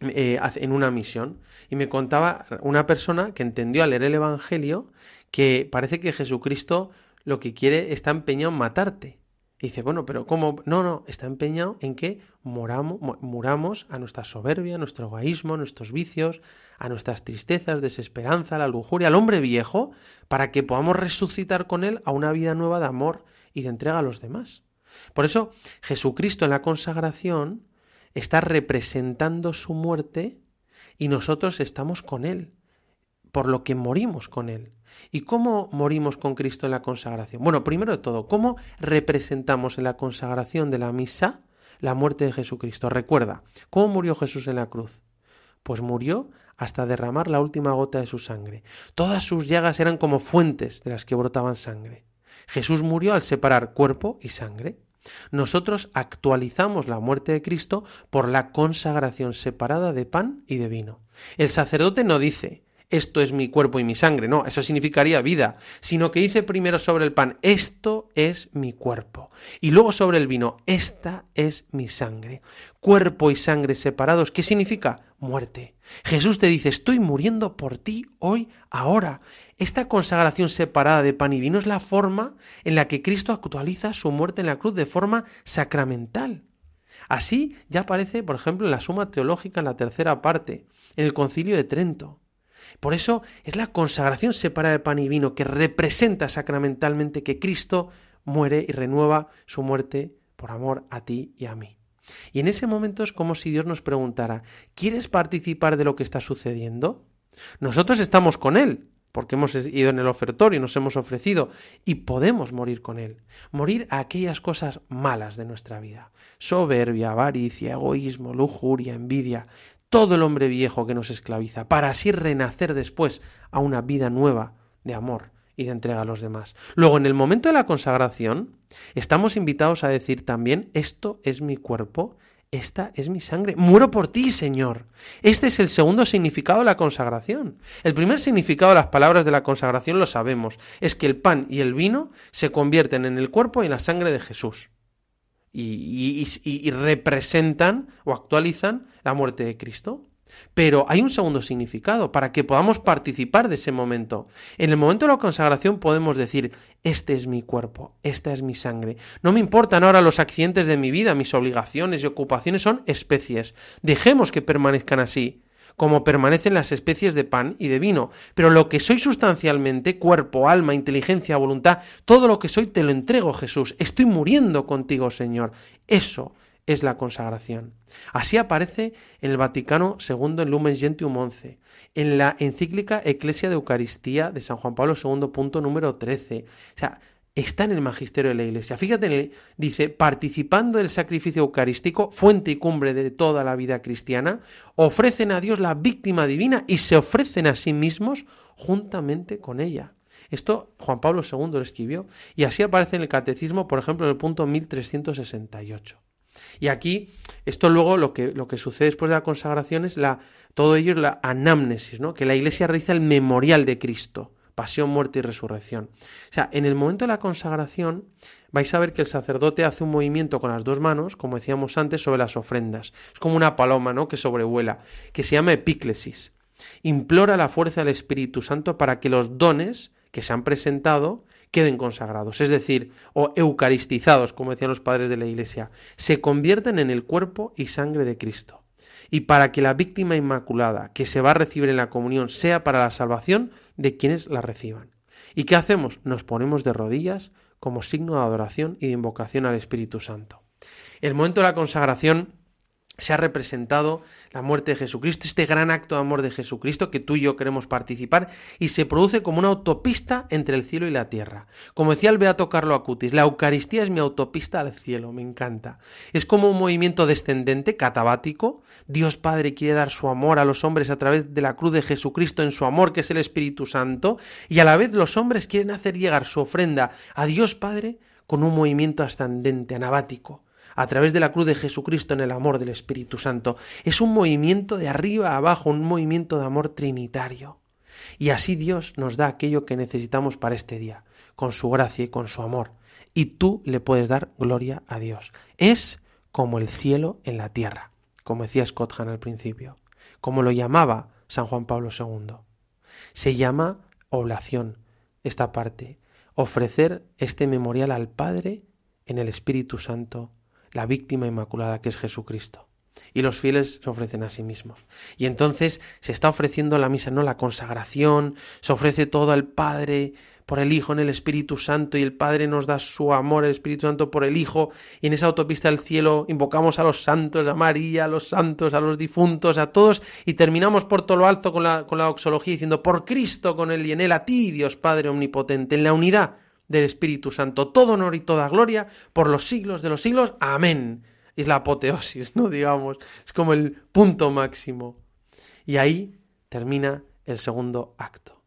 [SPEAKER 2] eh, en una misión y me contaba una persona que entendió al leer el Evangelio que parece que Jesucristo lo que quiere está empeñado en matarte. Y dice, bueno, pero ¿cómo? No, no, está empeñado en que moramos, muramos a nuestra soberbia, a nuestro egoísmo, a nuestros vicios, a nuestras tristezas, desesperanza, la lujuria, al hombre viejo, para que podamos resucitar con él a una vida nueva de amor y de entrega a los demás. Por eso, Jesucristo en la consagración está representando su muerte y nosotros estamos con Él, por lo que morimos con Él. ¿Y cómo morimos con Cristo en la consagración? Bueno, primero de todo, ¿cómo representamos en la consagración de la misa la muerte de Jesucristo? Recuerda, ¿cómo murió Jesús en la cruz? Pues murió hasta derramar la última gota de su sangre. Todas sus llagas eran como fuentes de las que brotaban sangre. Jesús murió al separar cuerpo y sangre. Nosotros actualizamos la muerte de Cristo por la consagración separada de pan y de vino. El sacerdote no dice, esto es mi cuerpo y mi sangre, no, eso significaría vida, sino que dice primero sobre el pan, esto es mi cuerpo, y luego sobre el vino, esta es mi sangre. Cuerpo y sangre separados, ¿qué significa? Muerte. Jesús te dice, estoy muriendo por ti hoy, ahora. Esta consagración separada de pan y vino es la forma en la que Cristo actualiza su muerte en la cruz de forma sacramental. Así ya aparece, por ejemplo, en la Suma Teológica en la tercera parte, en el Concilio de Trento. Por eso es la consagración separada de pan y vino que representa sacramentalmente que Cristo muere y renueva su muerte por amor a ti y a mí. Y en ese momento es como si Dios nos preguntara, ¿quieres participar de lo que está sucediendo? Nosotros estamos con Él, porque hemos ido en el ofertorio, nos hemos ofrecido y podemos morir con Él. Morir a aquellas cosas malas de nuestra vida. Soberbia, avaricia, egoísmo, lujuria, envidia, todo el hombre viejo que nos esclaviza, para así renacer después a una vida nueva de amor y de entrega a los demás. Luego, en el momento de la consagración, estamos invitados a decir también, esto es mi cuerpo, esta es mi sangre, muero por ti, Señor. Este es el segundo significado de la consagración. El primer significado de las palabras de la consagración lo sabemos, es que el pan y el vino se convierten en el cuerpo y en la sangre de Jesús y, representan o actualizan la muerte de Cristo. Pero hay un segundo significado para que podamos participar de ese momento. En el momento de la consagración podemos decir, este es mi cuerpo, esta es mi sangre. No me importan ahora los accidentes de mi vida, mis obligaciones y ocupaciones son especies. Dejemos que permanezcan así como permanecen las especies de pan y de vino. Pero lo que soy sustancialmente, cuerpo, alma, inteligencia, voluntad, todo lo que soy te lo entrego, Jesús. Estoy muriendo contigo, Señor. Eso es la consagración. Así aparece en el Vaticano II en Lumen Gentium 11, en la encíclica Eclesia de Eucaristía de San Juan Pablo II, punto número 13. O sea, está en el magisterio de la Iglesia. Fíjate, dice, participando del sacrificio eucarístico, fuente y cumbre de toda la vida cristiana, ofrecen a Dios la víctima divina y se ofrecen a sí mismos juntamente con ella. Esto Juan Pablo II lo escribió y así aparece en el Catecismo, por ejemplo, en el punto 1368. Y aquí, esto luego lo que, lo que sucede después de la consagración es la, todo ello es la anamnesis, ¿no? que la Iglesia realiza el memorial de Cristo, pasión, muerte y resurrección. O sea, en el momento de la consagración vais a ver que el sacerdote hace un movimiento con las dos manos, como decíamos antes, sobre las ofrendas. Es como una paloma, ¿no? que sobrevuela, que se llama epíclesis. Implora la fuerza del Espíritu Santo para que los dones que se han presentado queden consagrados, es decir, o eucaristizados, como decían los padres de la Iglesia, se convierten en el cuerpo y sangre de Cristo. Y para que la víctima inmaculada que se va a recibir en la comunión sea para la salvación de quienes la reciban. ¿Y qué hacemos? Nos ponemos de rodillas como signo de adoración y de invocación al Espíritu Santo. El momento de la consagración se ha representado la muerte de Jesucristo, este gran acto de amor de Jesucristo que tú y yo queremos participar y se produce como una autopista entre el cielo y la tierra. Como decía el Beato Carlo Acutis, la Eucaristía es mi autopista al cielo, me encanta. Es como un movimiento descendente, catabático. Dios Padre quiere dar su amor a los hombres a través de la cruz de Jesucristo en su amor, que es el Espíritu Santo, y a la vez los hombres quieren hacer llegar su ofrenda a Dios Padre con un movimiento ascendente, anabático a través de la cruz de Jesucristo en el amor del Espíritu Santo. Es un movimiento de arriba a abajo, un movimiento de amor trinitario. Y así Dios nos da aquello que necesitamos para este día, con su gracia y con su amor. Y tú le puedes dar gloria a Dios. Es como el cielo en la tierra, como decía Scott Hahn al principio, como lo llamaba San Juan Pablo II. Se llama oblación esta parte, ofrecer este memorial al Padre en el Espíritu Santo la víctima inmaculada que es Jesucristo. Y los fieles se ofrecen a sí mismos. Y entonces se está ofreciendo la misa, no la consagración, se ofrece todo al Padre por el Hijo en el Espíritu Santo y el Padre nos da su amor, el Espíritu Santo por el Hijo y en esa autopista del cielo invocamos a los santos, a María, a los santos, a los difuntos, a todos y terminamos por todo lo alto con la, con la oxología diciendo por Cristo, con él y en él, a ti, Dios Padre Omnipotente, en la unidad del Espíritu Santo, todo honor y toda gloria por los siglos de los siglos. Amén. Es la apoteosis, ¿no? Digamos, es como el punto máximo. Y ahí termina el segundo acto.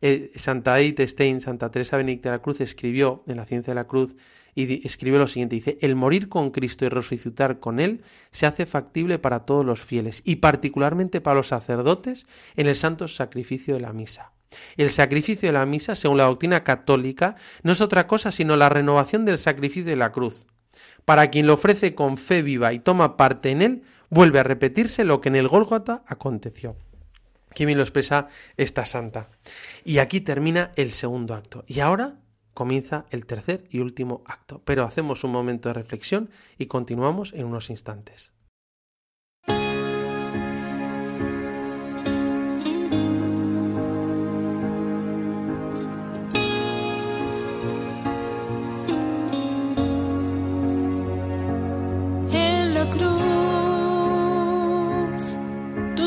[SPEAKER 2] Eh, Santa Edith Stein, Santa Teresa Benedicta de la Cruz, escribió en la ciencia de la cruz y escribió lo siguiente, dice, el morir con Cristo y resucitar con Él se hace factible para todos los fieles y particularmente para los sacerdotes en el santo sacrificio de la misa. El sacrificio de la misa, según la doctrina católica, no es otra cosa sino la renovación del sacrificio de la cruz. Para quien lo ofrece con fe viva y toma parte en él, vuelve a repetirse lo que en el Gólgota aconteció. Qué bien lo expresa esta santa. Y aquí termina el segundo acto. Y ahora comienza el tercer y último acto. Pero hacemos un momento de reflexión y continuamos en unos instantes.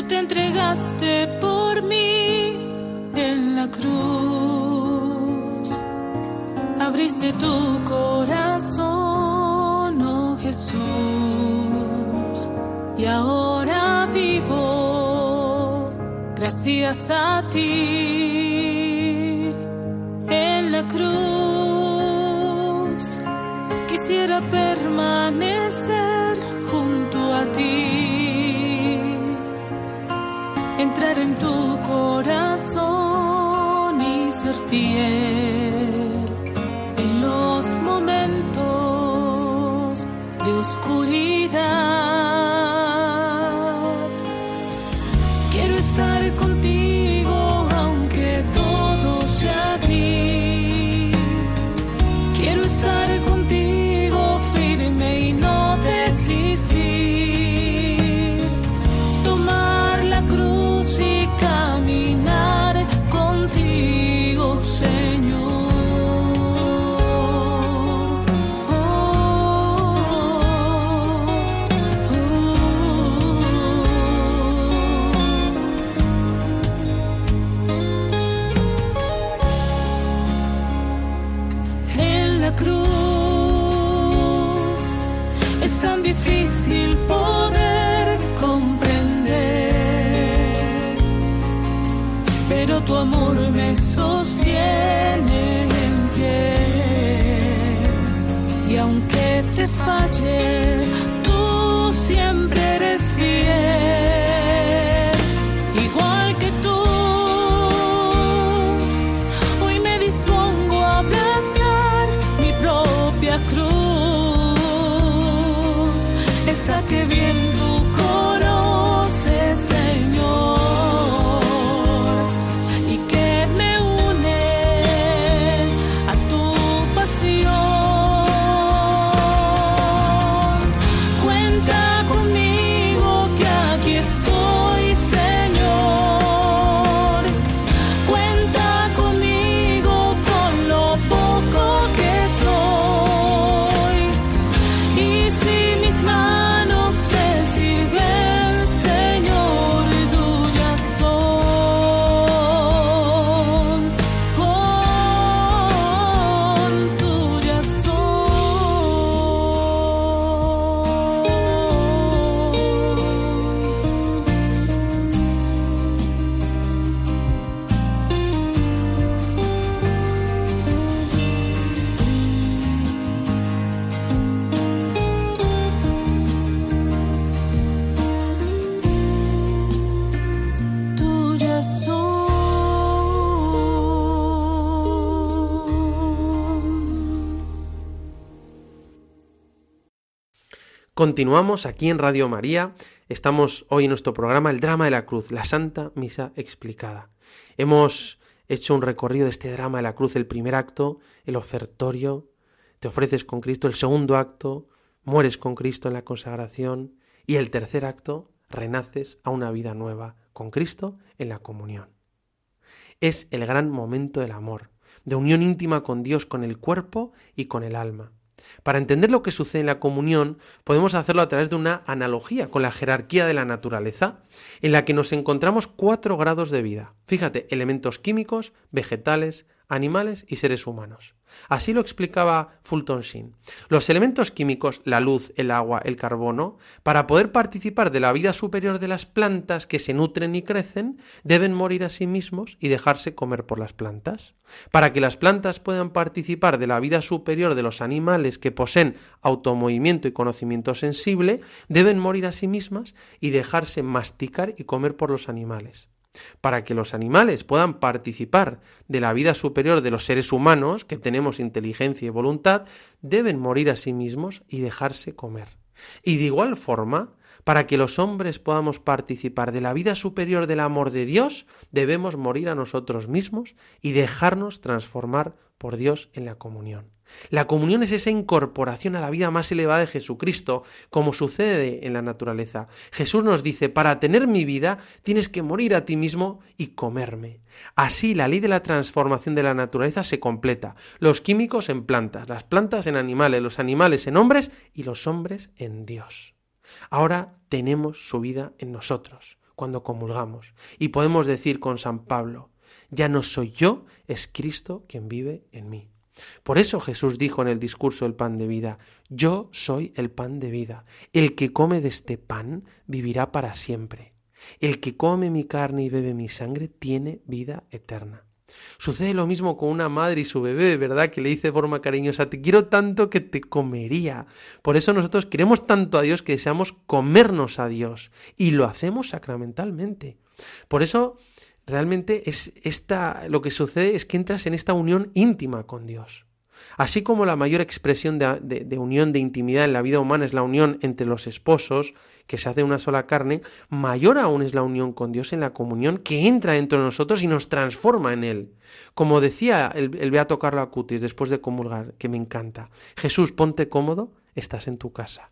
[SPEAKER 3] Te entregaste por mí en la cruz. Abriste tu corazón, oh Jesús, y ahora vivo gracias a ti en la cruz. Quisiera permanecer
[SPEAKER 2] Continuamos aquí en Radio María. Estamos hoy en nuestro programa El Drama de la Cruz, la Santa Misa Explicada. Hemos hecho un recorrido de este drama de la cruz, el primer acto, el ofertorio, te ofreces con Cristo, el segundo acto, mueres con Cristo en la consagración y el tercer acto, renaces a una vida nueva con Cristo en la comunión. Es el gran momento del amor, de unión íntima con Dios, con el cuerpo y con el alma. Para entender lo que sucede en la comunión, podemos hacerlo a través de una analogía con la jerarquía de la naturaleza, en la que nos encontramos cuatro grados de vida. Fíjate, elementos químicos, vegetales, animales y seres humanos. Así lo explicaba Fulton Sheen. Los elementos químicos, la luz, el agua, el carbono, para poder participar de la vida superior de las plantas que se nutren y crecen, deben morir a sí mismos y dejarse comer por las plantas. Para que las plantas puedan participar de la vida superior de los animales que poseen automovimiento y conocimiento sensible, deben morir a sí mismas y dejarse masticar y comer por los animales. Para que los animales puedan participar de la vida superior de los seres humanos, que tenemos inteligencia y voluntad, deben morir a sí mismos y dejarse comer. Y de igual forma, para que los hombres podamos participar de la vida superior del amor de Dios, debemos morir a nosotros mismos y dejarnos transformar por Dios en la comunión. La comunión es esa incorporación a la vida más elevada de Jesucristo, como sucede en la naturaleza. Jesús nos dice, para tener mi vida tienes que morir a ti mismo y comerme. Así la ley de la transformación de la naturaleza se completa. Los químicos en plantas, las plantas en animales, los animales en hombres y los hombres en Dios. Ahora tenemos su vida en nosotros, cuando comulgamos, y podemos decir con San Pablo, ya no soy yo, es Cristo quien vive en mí. Por eso Jesús dijo en el discurso del pan de vida, yo soy el pan de vida, el que come de este pan vivirá para siempre, el que come mi carne y bebe mi sangre tiene vida eterna. Sucede lo mismo con una madre y su bebé, ¿verdad? Que le dice de forma cariñosa, te quiero tanto que te comería. Por eso nosotros queremos tanto a Dios que deseamos comernos a Dios y lo hacemos sacramentalmente. Por eso realmente es esta lo que sucede es que entras en esta unión íntima con Dios. Así como la mayor expresión de, unión, de intimidad en la vida humana es la unión entre los esposos, que se hace una sola carne, mayor aún es la unión con Dios en la comunión que entra dentro de nosotros y nos transforma en Él. Como decía el, el Beato Carlo Acutis después de comulgar, que me encanta, Jesús, ponte cómodo, estás en tu casa.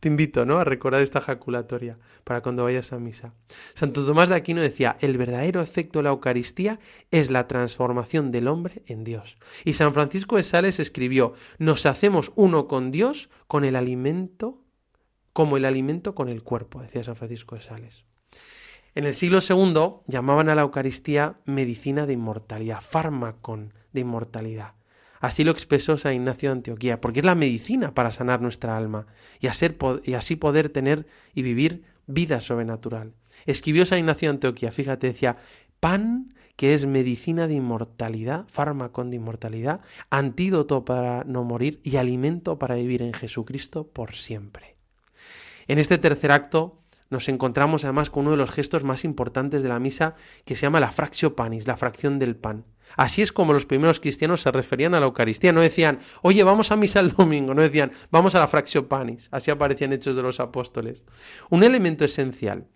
[SPEAKER 2] Te invito, ¿no? A recordar esta jaculatoria para cuando vayas a misa. Santo Tomás de Aquino decía, el verdadero efecto de la Eucaristía es la transformación del hombre en Dios. Y San Francisco de Sales escribió, nos hacemos uno con Dios con el alimento, como el alimento con el cuerpo, decía San Francisco de Sales. En el siglo II llamaban a la Eucaristía medicina de inmortalidad, fármacon de inmortalidad. Así lo expresó San Ignacio de Antioquía, porque es la medicina para sanar nuestra alma y, y así poder tener y vivir vida sobrenatural. Escribió San Ignacio Antioquía, fíjate, decía, pan que es medicina de inmortalidad, fármaco de inmortalidad, antídoto para no morir y alimento para vivir en Jesucristo por siempre. En este tercer acto nos encontramos además con uno de los gestos más importantes de la misa que se llama la fractio panis, la fracción del pan. Así es como los primeros cristianos se referían a la Eucaristía. No decían, oye, vamos a misa el domingo. No decían, vamos a la fractio panis. Así aparecían hechos de los apóstoles. Un elemento esencial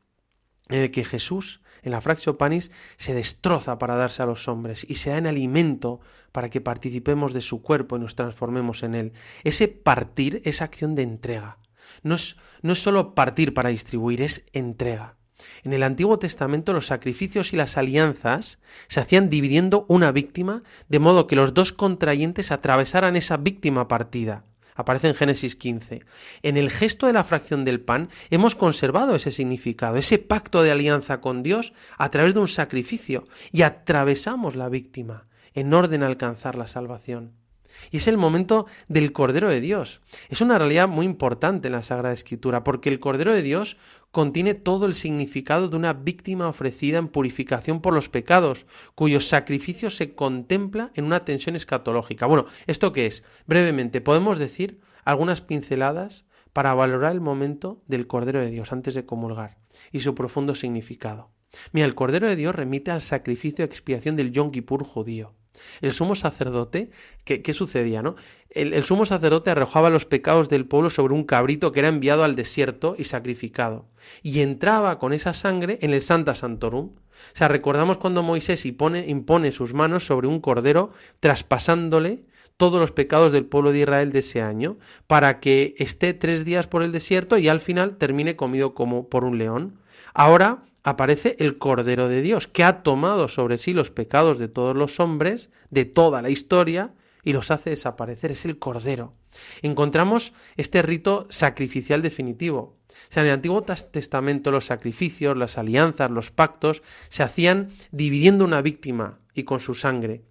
[SPEAKER 2] en el que Jesús, en la fractio panis, se destroza para darse a los hombres y se da en alimento para que participemos de su cuerpo y nos transformemos en él. Ese partir, esa acción de entrega. No es, no es solo partir para distribuir, es entrega. En el Antiguo Testamento los sacrificios y las alianzas se hacían dividiendo una víctima, de modo que los dos contrayentes atravesaran esa víctima partida. Aparece en Génesis 15. En el gesto de la fracción del pan hemos conservado ese significado, ese pacto de alianza con Dios a través de un sacrificio y atravesamos la víctima en orden a alcanzar la salvación. Y es el momento del Cordero de Dios. Es una realidad muy importante en la Sagrada Escritura, porque el Cordero de Dios contiene todo el significado de una víctima ofrecida en purificación por los pecados, cuyo sacrificio se contempla en una tensión escatológica. Bueno, ¿esto qué es? Brevemente, podemos decir algunas pinceladas para valorar el momento del Cordero de Dios antes de comulgar y su profundo significado. Mira, el Cordero de Dios remite al sacrificio de expiación del Yom Kippur judío. El sumo sacerdote, ¿qué, qué sucedía, no? El, sumo sacerdote arrojaba los pecados del pueblo sobre un cabrito que era enviado al desierto y sacrificado, y entraba con esa sangre en el Santa Santorum. O sea, recordamos cuando Moisés impone sus manos sobre un cordero, traspasándole todos los pecados del pueblo de Israel de ese año, para que esté tres días por el desierto y al final termine comido como por un león. Ahora aparece el Cordero de Dios, que ha tomado sobre sí los pecados de todos los hombres, de toda la historia, y los hace desaparecer. Es el Cordero. Encontramos este rito sacrificial definitivo. En el Antiguo Testamento los sacrificios, las alianzas, los pactos se hacían dividiendo una víctima y con su sangre.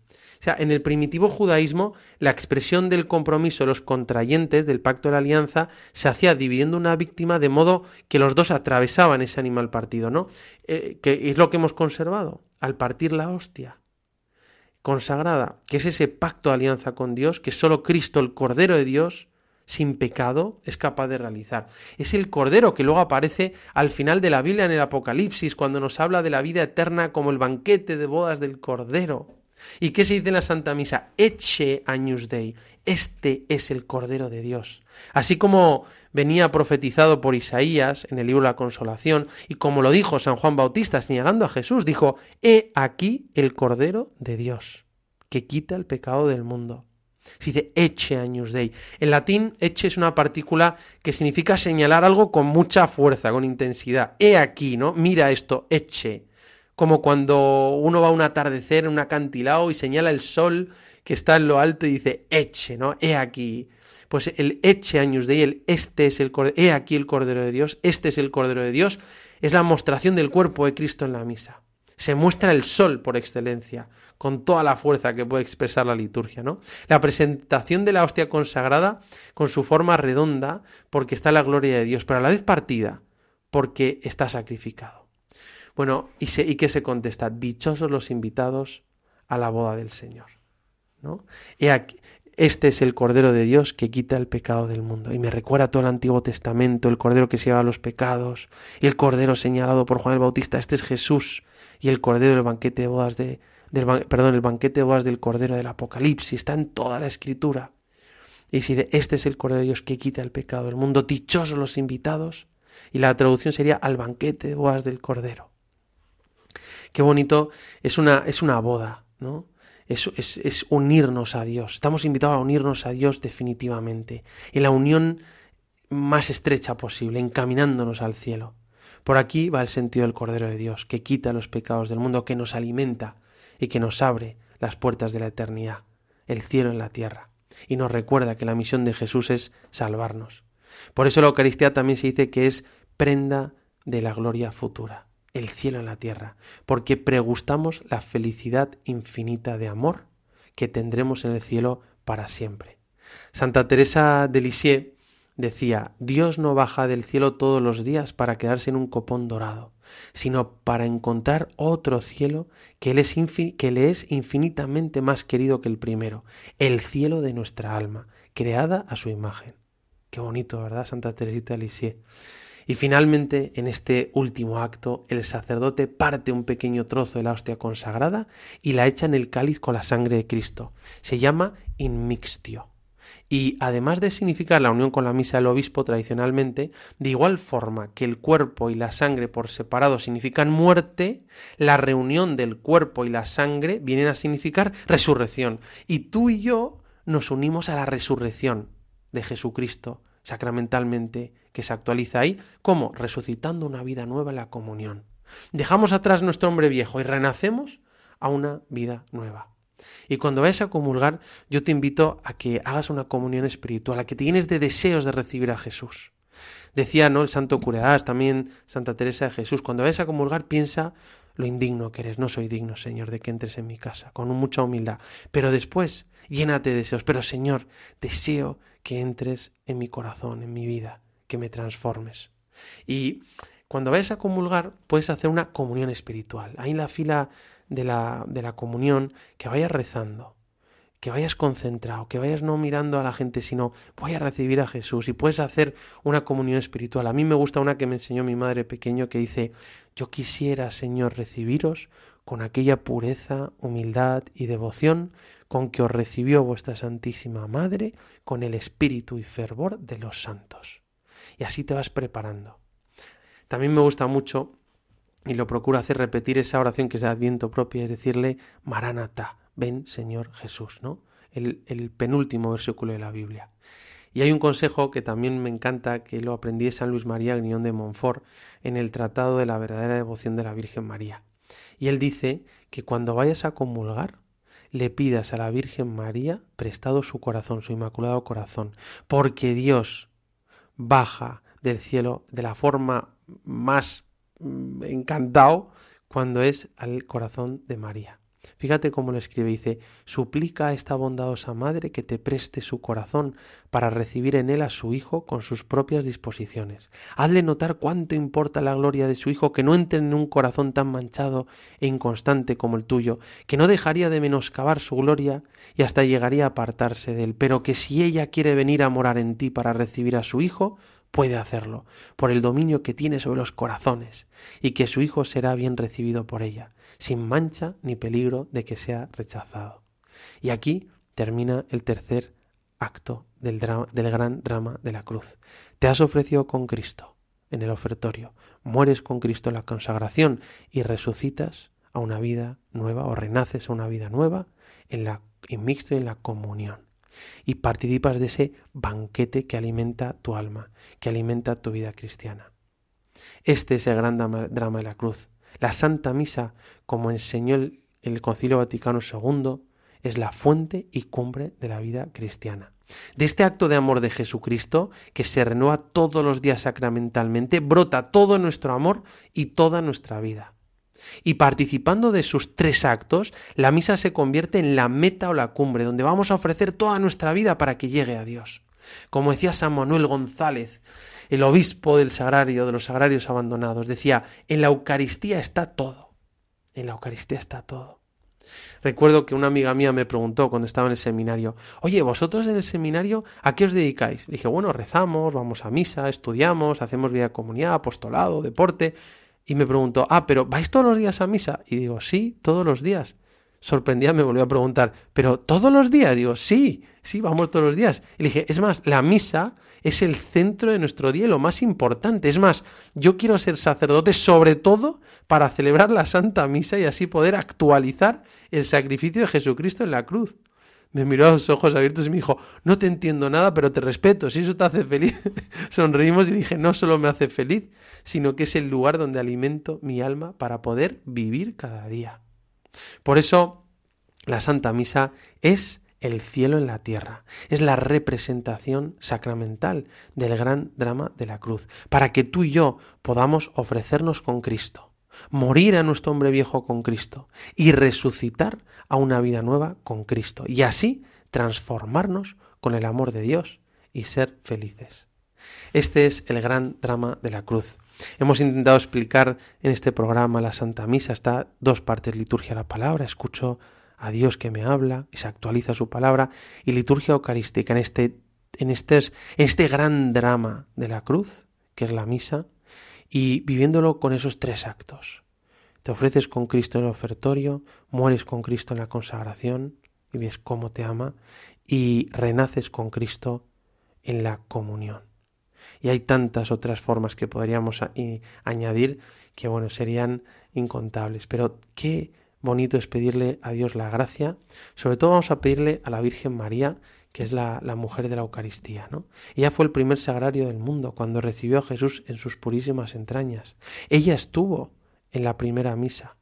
[SPEAKER 2] Sea, en el primitivo judaísmo, la expresión del compromiso de los contrayentes del pacto de la alianza se hacía dividiendo una víctima de modo que los dos atravesaban ese animal partido, ¿no? Eh, que es lo que hemos conservado al partir la hostia consagrada, que es ese pacto de alianza con Dios que solo Cristo, el Cordero de Dios, sin pecado, es capaz de realizar. Es el Cordero que luego aparece al final de la Biblia en el Apocalipsis, cuando nos habla de la vida eterna como el banquete de bodas del Cordero. ¿Y qué se dice en la Santa Misa? Eche años dei. Este es el Cordero de Dios. Así como venía profetizado por Isaías en el libro la Consolación, y como lo dijo San Juan Bautista señalando a Jesús, dijo, He aquí el Cordero de Dios, que quita el pecado del mundo. Se dice eche años dei. En latín, eche es una partícula que significa señalar algo con mucha fuerza, con intensidad. He aquí, ¿no? Mira esto, eche como cuando uno va a un atardecer en un acantilado y señala el sol que está en lo alto y dice, eche, ¿no? He aquí. Pues el eche años de él, este es el cordero, he aquí el cordero de Dios, este es el cordero de Dios, es la mostración del cuerpo de Cristo en la misa. Se muestra el sol por excelencia, con toda la fuerza que puede expresar la liturgia, ¿no? La presentación de la hostia consagrada con su forma redonda, porque está la gloria de Dios, pero a la vez partida, porque está sacrificado. Bueno, ¿y, se, ¿y qué se contesta? Dichosos los invitados a la boda del Señor. ¿no? aquí, este es el Cordero de Dios que quita el pecado del mundo. Y me recuerda todo el Antiguo Testamento, el Cordero que se lleva los pecados, y el Cordero señalado por Juan el Bautista. Este es Jesús, y el Cordero del banquete de bodas de, del, perdón, el banquete de bodas del Cordero del Apocalipsis. Está en toda la Escritura. Y si de, este es el Cordero de Dios que quita el pecado del mundo, dichosos los invitados. Y la traducción sería al banquete de bodas del Cordero. Qué bonito, es una, es una boda, ¿no? Es, es, es, unirnos a Dios. Estamos invitados a unirnos a Dios definitivamente, en la unión más estrecha posible, encaminándonos al cielo. Por aquí va el sentido del Cordero de Dios, que quita los pecados del mundo, que nos alimenta y que nos abre las puertas de la eternidad, el cielo en la tierra, y nos recuerda que la misión de Jesús es salvarnos. Por eso la Eucaristía también se dice que es prenda de la gloria futura el cielo en la tierra, porque pregustamos la felicidad infinita de amor que tendremos en el cielo para siempre. Santa Teresa de Lisieux decía, Dios no baja del cielo todos los días para quedarse en un copón dorado, sino para encontrar otro cielo que, le es infinitamente más querido que el primero, el cielo de nuestra alma, creada a su imagen. Qué bonito, ¿verdad, Santa Teresita de Lisieux? Y finalmente, en este último acto, el sacerdote parte un pequeño trozo de la hostia consagrada y la echa en el cáliz con la sangre de Cristo. Se llama inmixtio. Y además de significar la unión con la misa del obispo tradicionalmente, de igual forma que el cuerpo y la sangre por separado significan muerte, la reunión del cuerpo y la sangre vienen a significar resurrección. Y tú y yo nos unimos a la resurrección de Jesucristo sacramentalmente que se actualiza ahí, como resucitando una vida nueva en la comunión. Dejamos atrás nuestro hombre viejo y renacemos a una vida nueva. Y cuando vayas a comulgar, yo te invito a que hagas una comunión espiritual, a que te llenes de deseos de recibir a Jesús. Decía, ¿no? El santo Curedas, también Santa Teresa de Jesús, cuando vayas a comulgar, piensa lo indigno que eres. No soy digno, Señor, de que entres en mi casa, con mucha humildad. Pero después, llénate de deseos. Pero, Señor, deseo que entres en mi corazón, en mi vida, que me transformes. Y cuando vayas a comulgar, puedes hacer una comunión espiritual. Ahí en la fila de la, de la comunión, que vayas rezando, que vayas concentrado, que vayas no mirando a la gente, sino voy a recibir a Jesús y puedes hacer una comunión espiritual. A mí me gusta una que me enseñó mi madre pequeño que dice, yo quisiera, Señor, recibiros con aquella pureza, humildad y devoción con que os recibió vuestra Santísima Madre, con el espíritu y fervor de los santos. Y así te vas preparando. También me gusta mucho, y lo procuro hacer, repetir esa oración que es de Adviento propia, es decirle, Maranatá, ven Señor Jesús, ¿no? El, el penúltimo versículo de la Biblia. Y hay un consejo que también me encanta, que lo aprendí San Luis María Griñón de Montfort en el Tratado de la verdadera devoción de la Virgen María. Y él dice que cuando vayas a comulgar, le pidas a la Virgen María prestado su corazón, su inmaculado corazón, porque Dios baja del cielo de la forma más mm, encantado cuando es al corazón de María. Fíjate cómo lo escribe, dice, suplica a esta bondadosa madre que te preste su corazón para recibir en él a su hijo con sus propias disposiciones. Hazle notar cuánto importa la gloria de su hijo que no entre en un corazón tan manchado e inconstante como el tuyo, que no dejaría de menoscabar su gloria y hasta llegaría a apartarse de él, pero que si ella quiere venir a morar en ti para recibir a su hijo, puede hacerlo, por el dominio que tiene sobre los corazones, y que su hijo será bien recibido por ella sin mancha ni peligro de que sea rechazado. Y aquí termina el tercer acto del, del gran drama de la cruz. Te has ofrecido con Cristo en el ofertorio, mueres con Cristo en la consagración y resucitas a una vida nueva o renaces a una vida nueva en la y en la comunión y participas de ese banquete que alimenta tu alma, que alimenta tu vida cristiana. Este es el gran drama de la cruz, la Santa Misa, como enseñó el, Concilio Vaticano II, es la fuente y cumbre de la vida cristiana. De este acto de amor de Jesucristo, que se renueva todos los días sacramentalmente, brota todo nuestro amor y toda nuestra vida. Y participando de sus tres actos, la misa se convierte en la meta o la cumbre, donde vamos a ofrecer toda nuestra vida para que llegue a Dios. Como decía San Manuel González, el obispo del sagrario, de los sagrarios abandonados, decía, en la Eucaristía está todo. En la Eucaristía está todo. Recuerdo que una amiga mía me preguntó cuando estaba en el seminario, oye, vosotros en el seminario, ¿a qué os dedicáis? dije, bueno, rezamos, vamos a misa, estudiamos, hacemos vida de comunidad, apostolado, deporte. Y me preguntó, ah, pero ¿vais todos los días a misa? Y digo, sí, todos los días sorprendida me volvió a preguntar, ¿pero todos los días? Digo, sí, sí, vamos todos los días. Y le dije, es más, la misa es el centro de nuestro día, lo más importante. Es más, yo quiero ser sacerdote sobre todo para celebrar la Santa Misa y así poder actualizar el sacrificio de Jesucristo en la cruz. Me miró a los ojos abiertos y me dijo, no te entiendo nada, pero te respeto, si eso te hace feliz. Sonreímos y dije, no solo me hace feliz, sino que es el lugar donde alimento mi alma para poder vivir cada día. Por eso la Santa Misa es el cielo en la tierra, es la representación sacramental del gran drama de la cruz, para que tú y yo podamos ofrecernos con Cristo, morir a nuestro hombre viejo con Cristo y resucitar a una vida nueva con Cristo, y así transformarnos con el amor de Dios y ser felices. Este es el gran drama de la cruz. Hemos intentado explicar en este programa la Santa Misa, está dos partes, liturgia de la palabra, escucho a Dios que me habla y se actualiza su palabra, y liturgia eucarística en este, en este, en este gran drama de la cruz, que es la misa, y viviéndolo con esos tres actos. Te ofreces con Cristo en el ofertorio, mueres con Cristo en la consagración, y ves cómo te ama, y renaces con Cristo en la comunión. Y hay tantas otras formas que podríamos añadir que, bueno, serían incontables. Pero qué bonito es pedirle a Dios la gracia. Sobre todo vamos a pedirle a la Virgen María, que es la, mujer de la Eucaristía, ¿no? Ella fue el primer sagrario del mundo cuando recibió a Jesús en sus purísimas entrañas. Ella estuvo en la primera misa,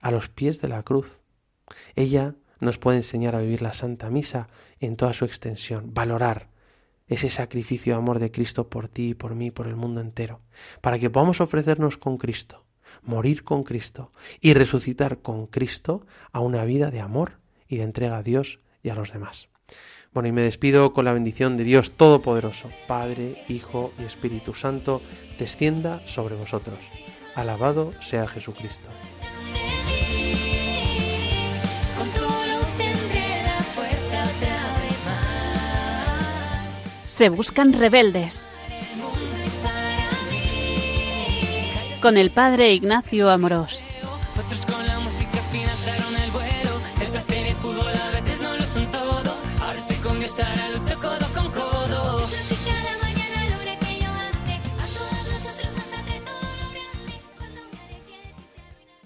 [SPEAKER 2] a los pies de la cruz. Ella nos puede enseñar a vivir la Santa Misa en toda su extensión, valorar ese sacrificio de amor de Cristo por ti, por mí, por el mundo entero, para que podamos ofrecernos con Cristo, morir con Cristo y resucitar con Cristo a una vida de amor y de entrega a Dios y a los demás. Bueno, y me despido con la bendición de Dios Todopoderoso, Padre, Hijo y Espíritu Santo, descienda sobre vosotros. Alabado sea Jesucristo.
[SPEAKER 1] Se buscan rebeldes. Con el padre Ignacio Amorós.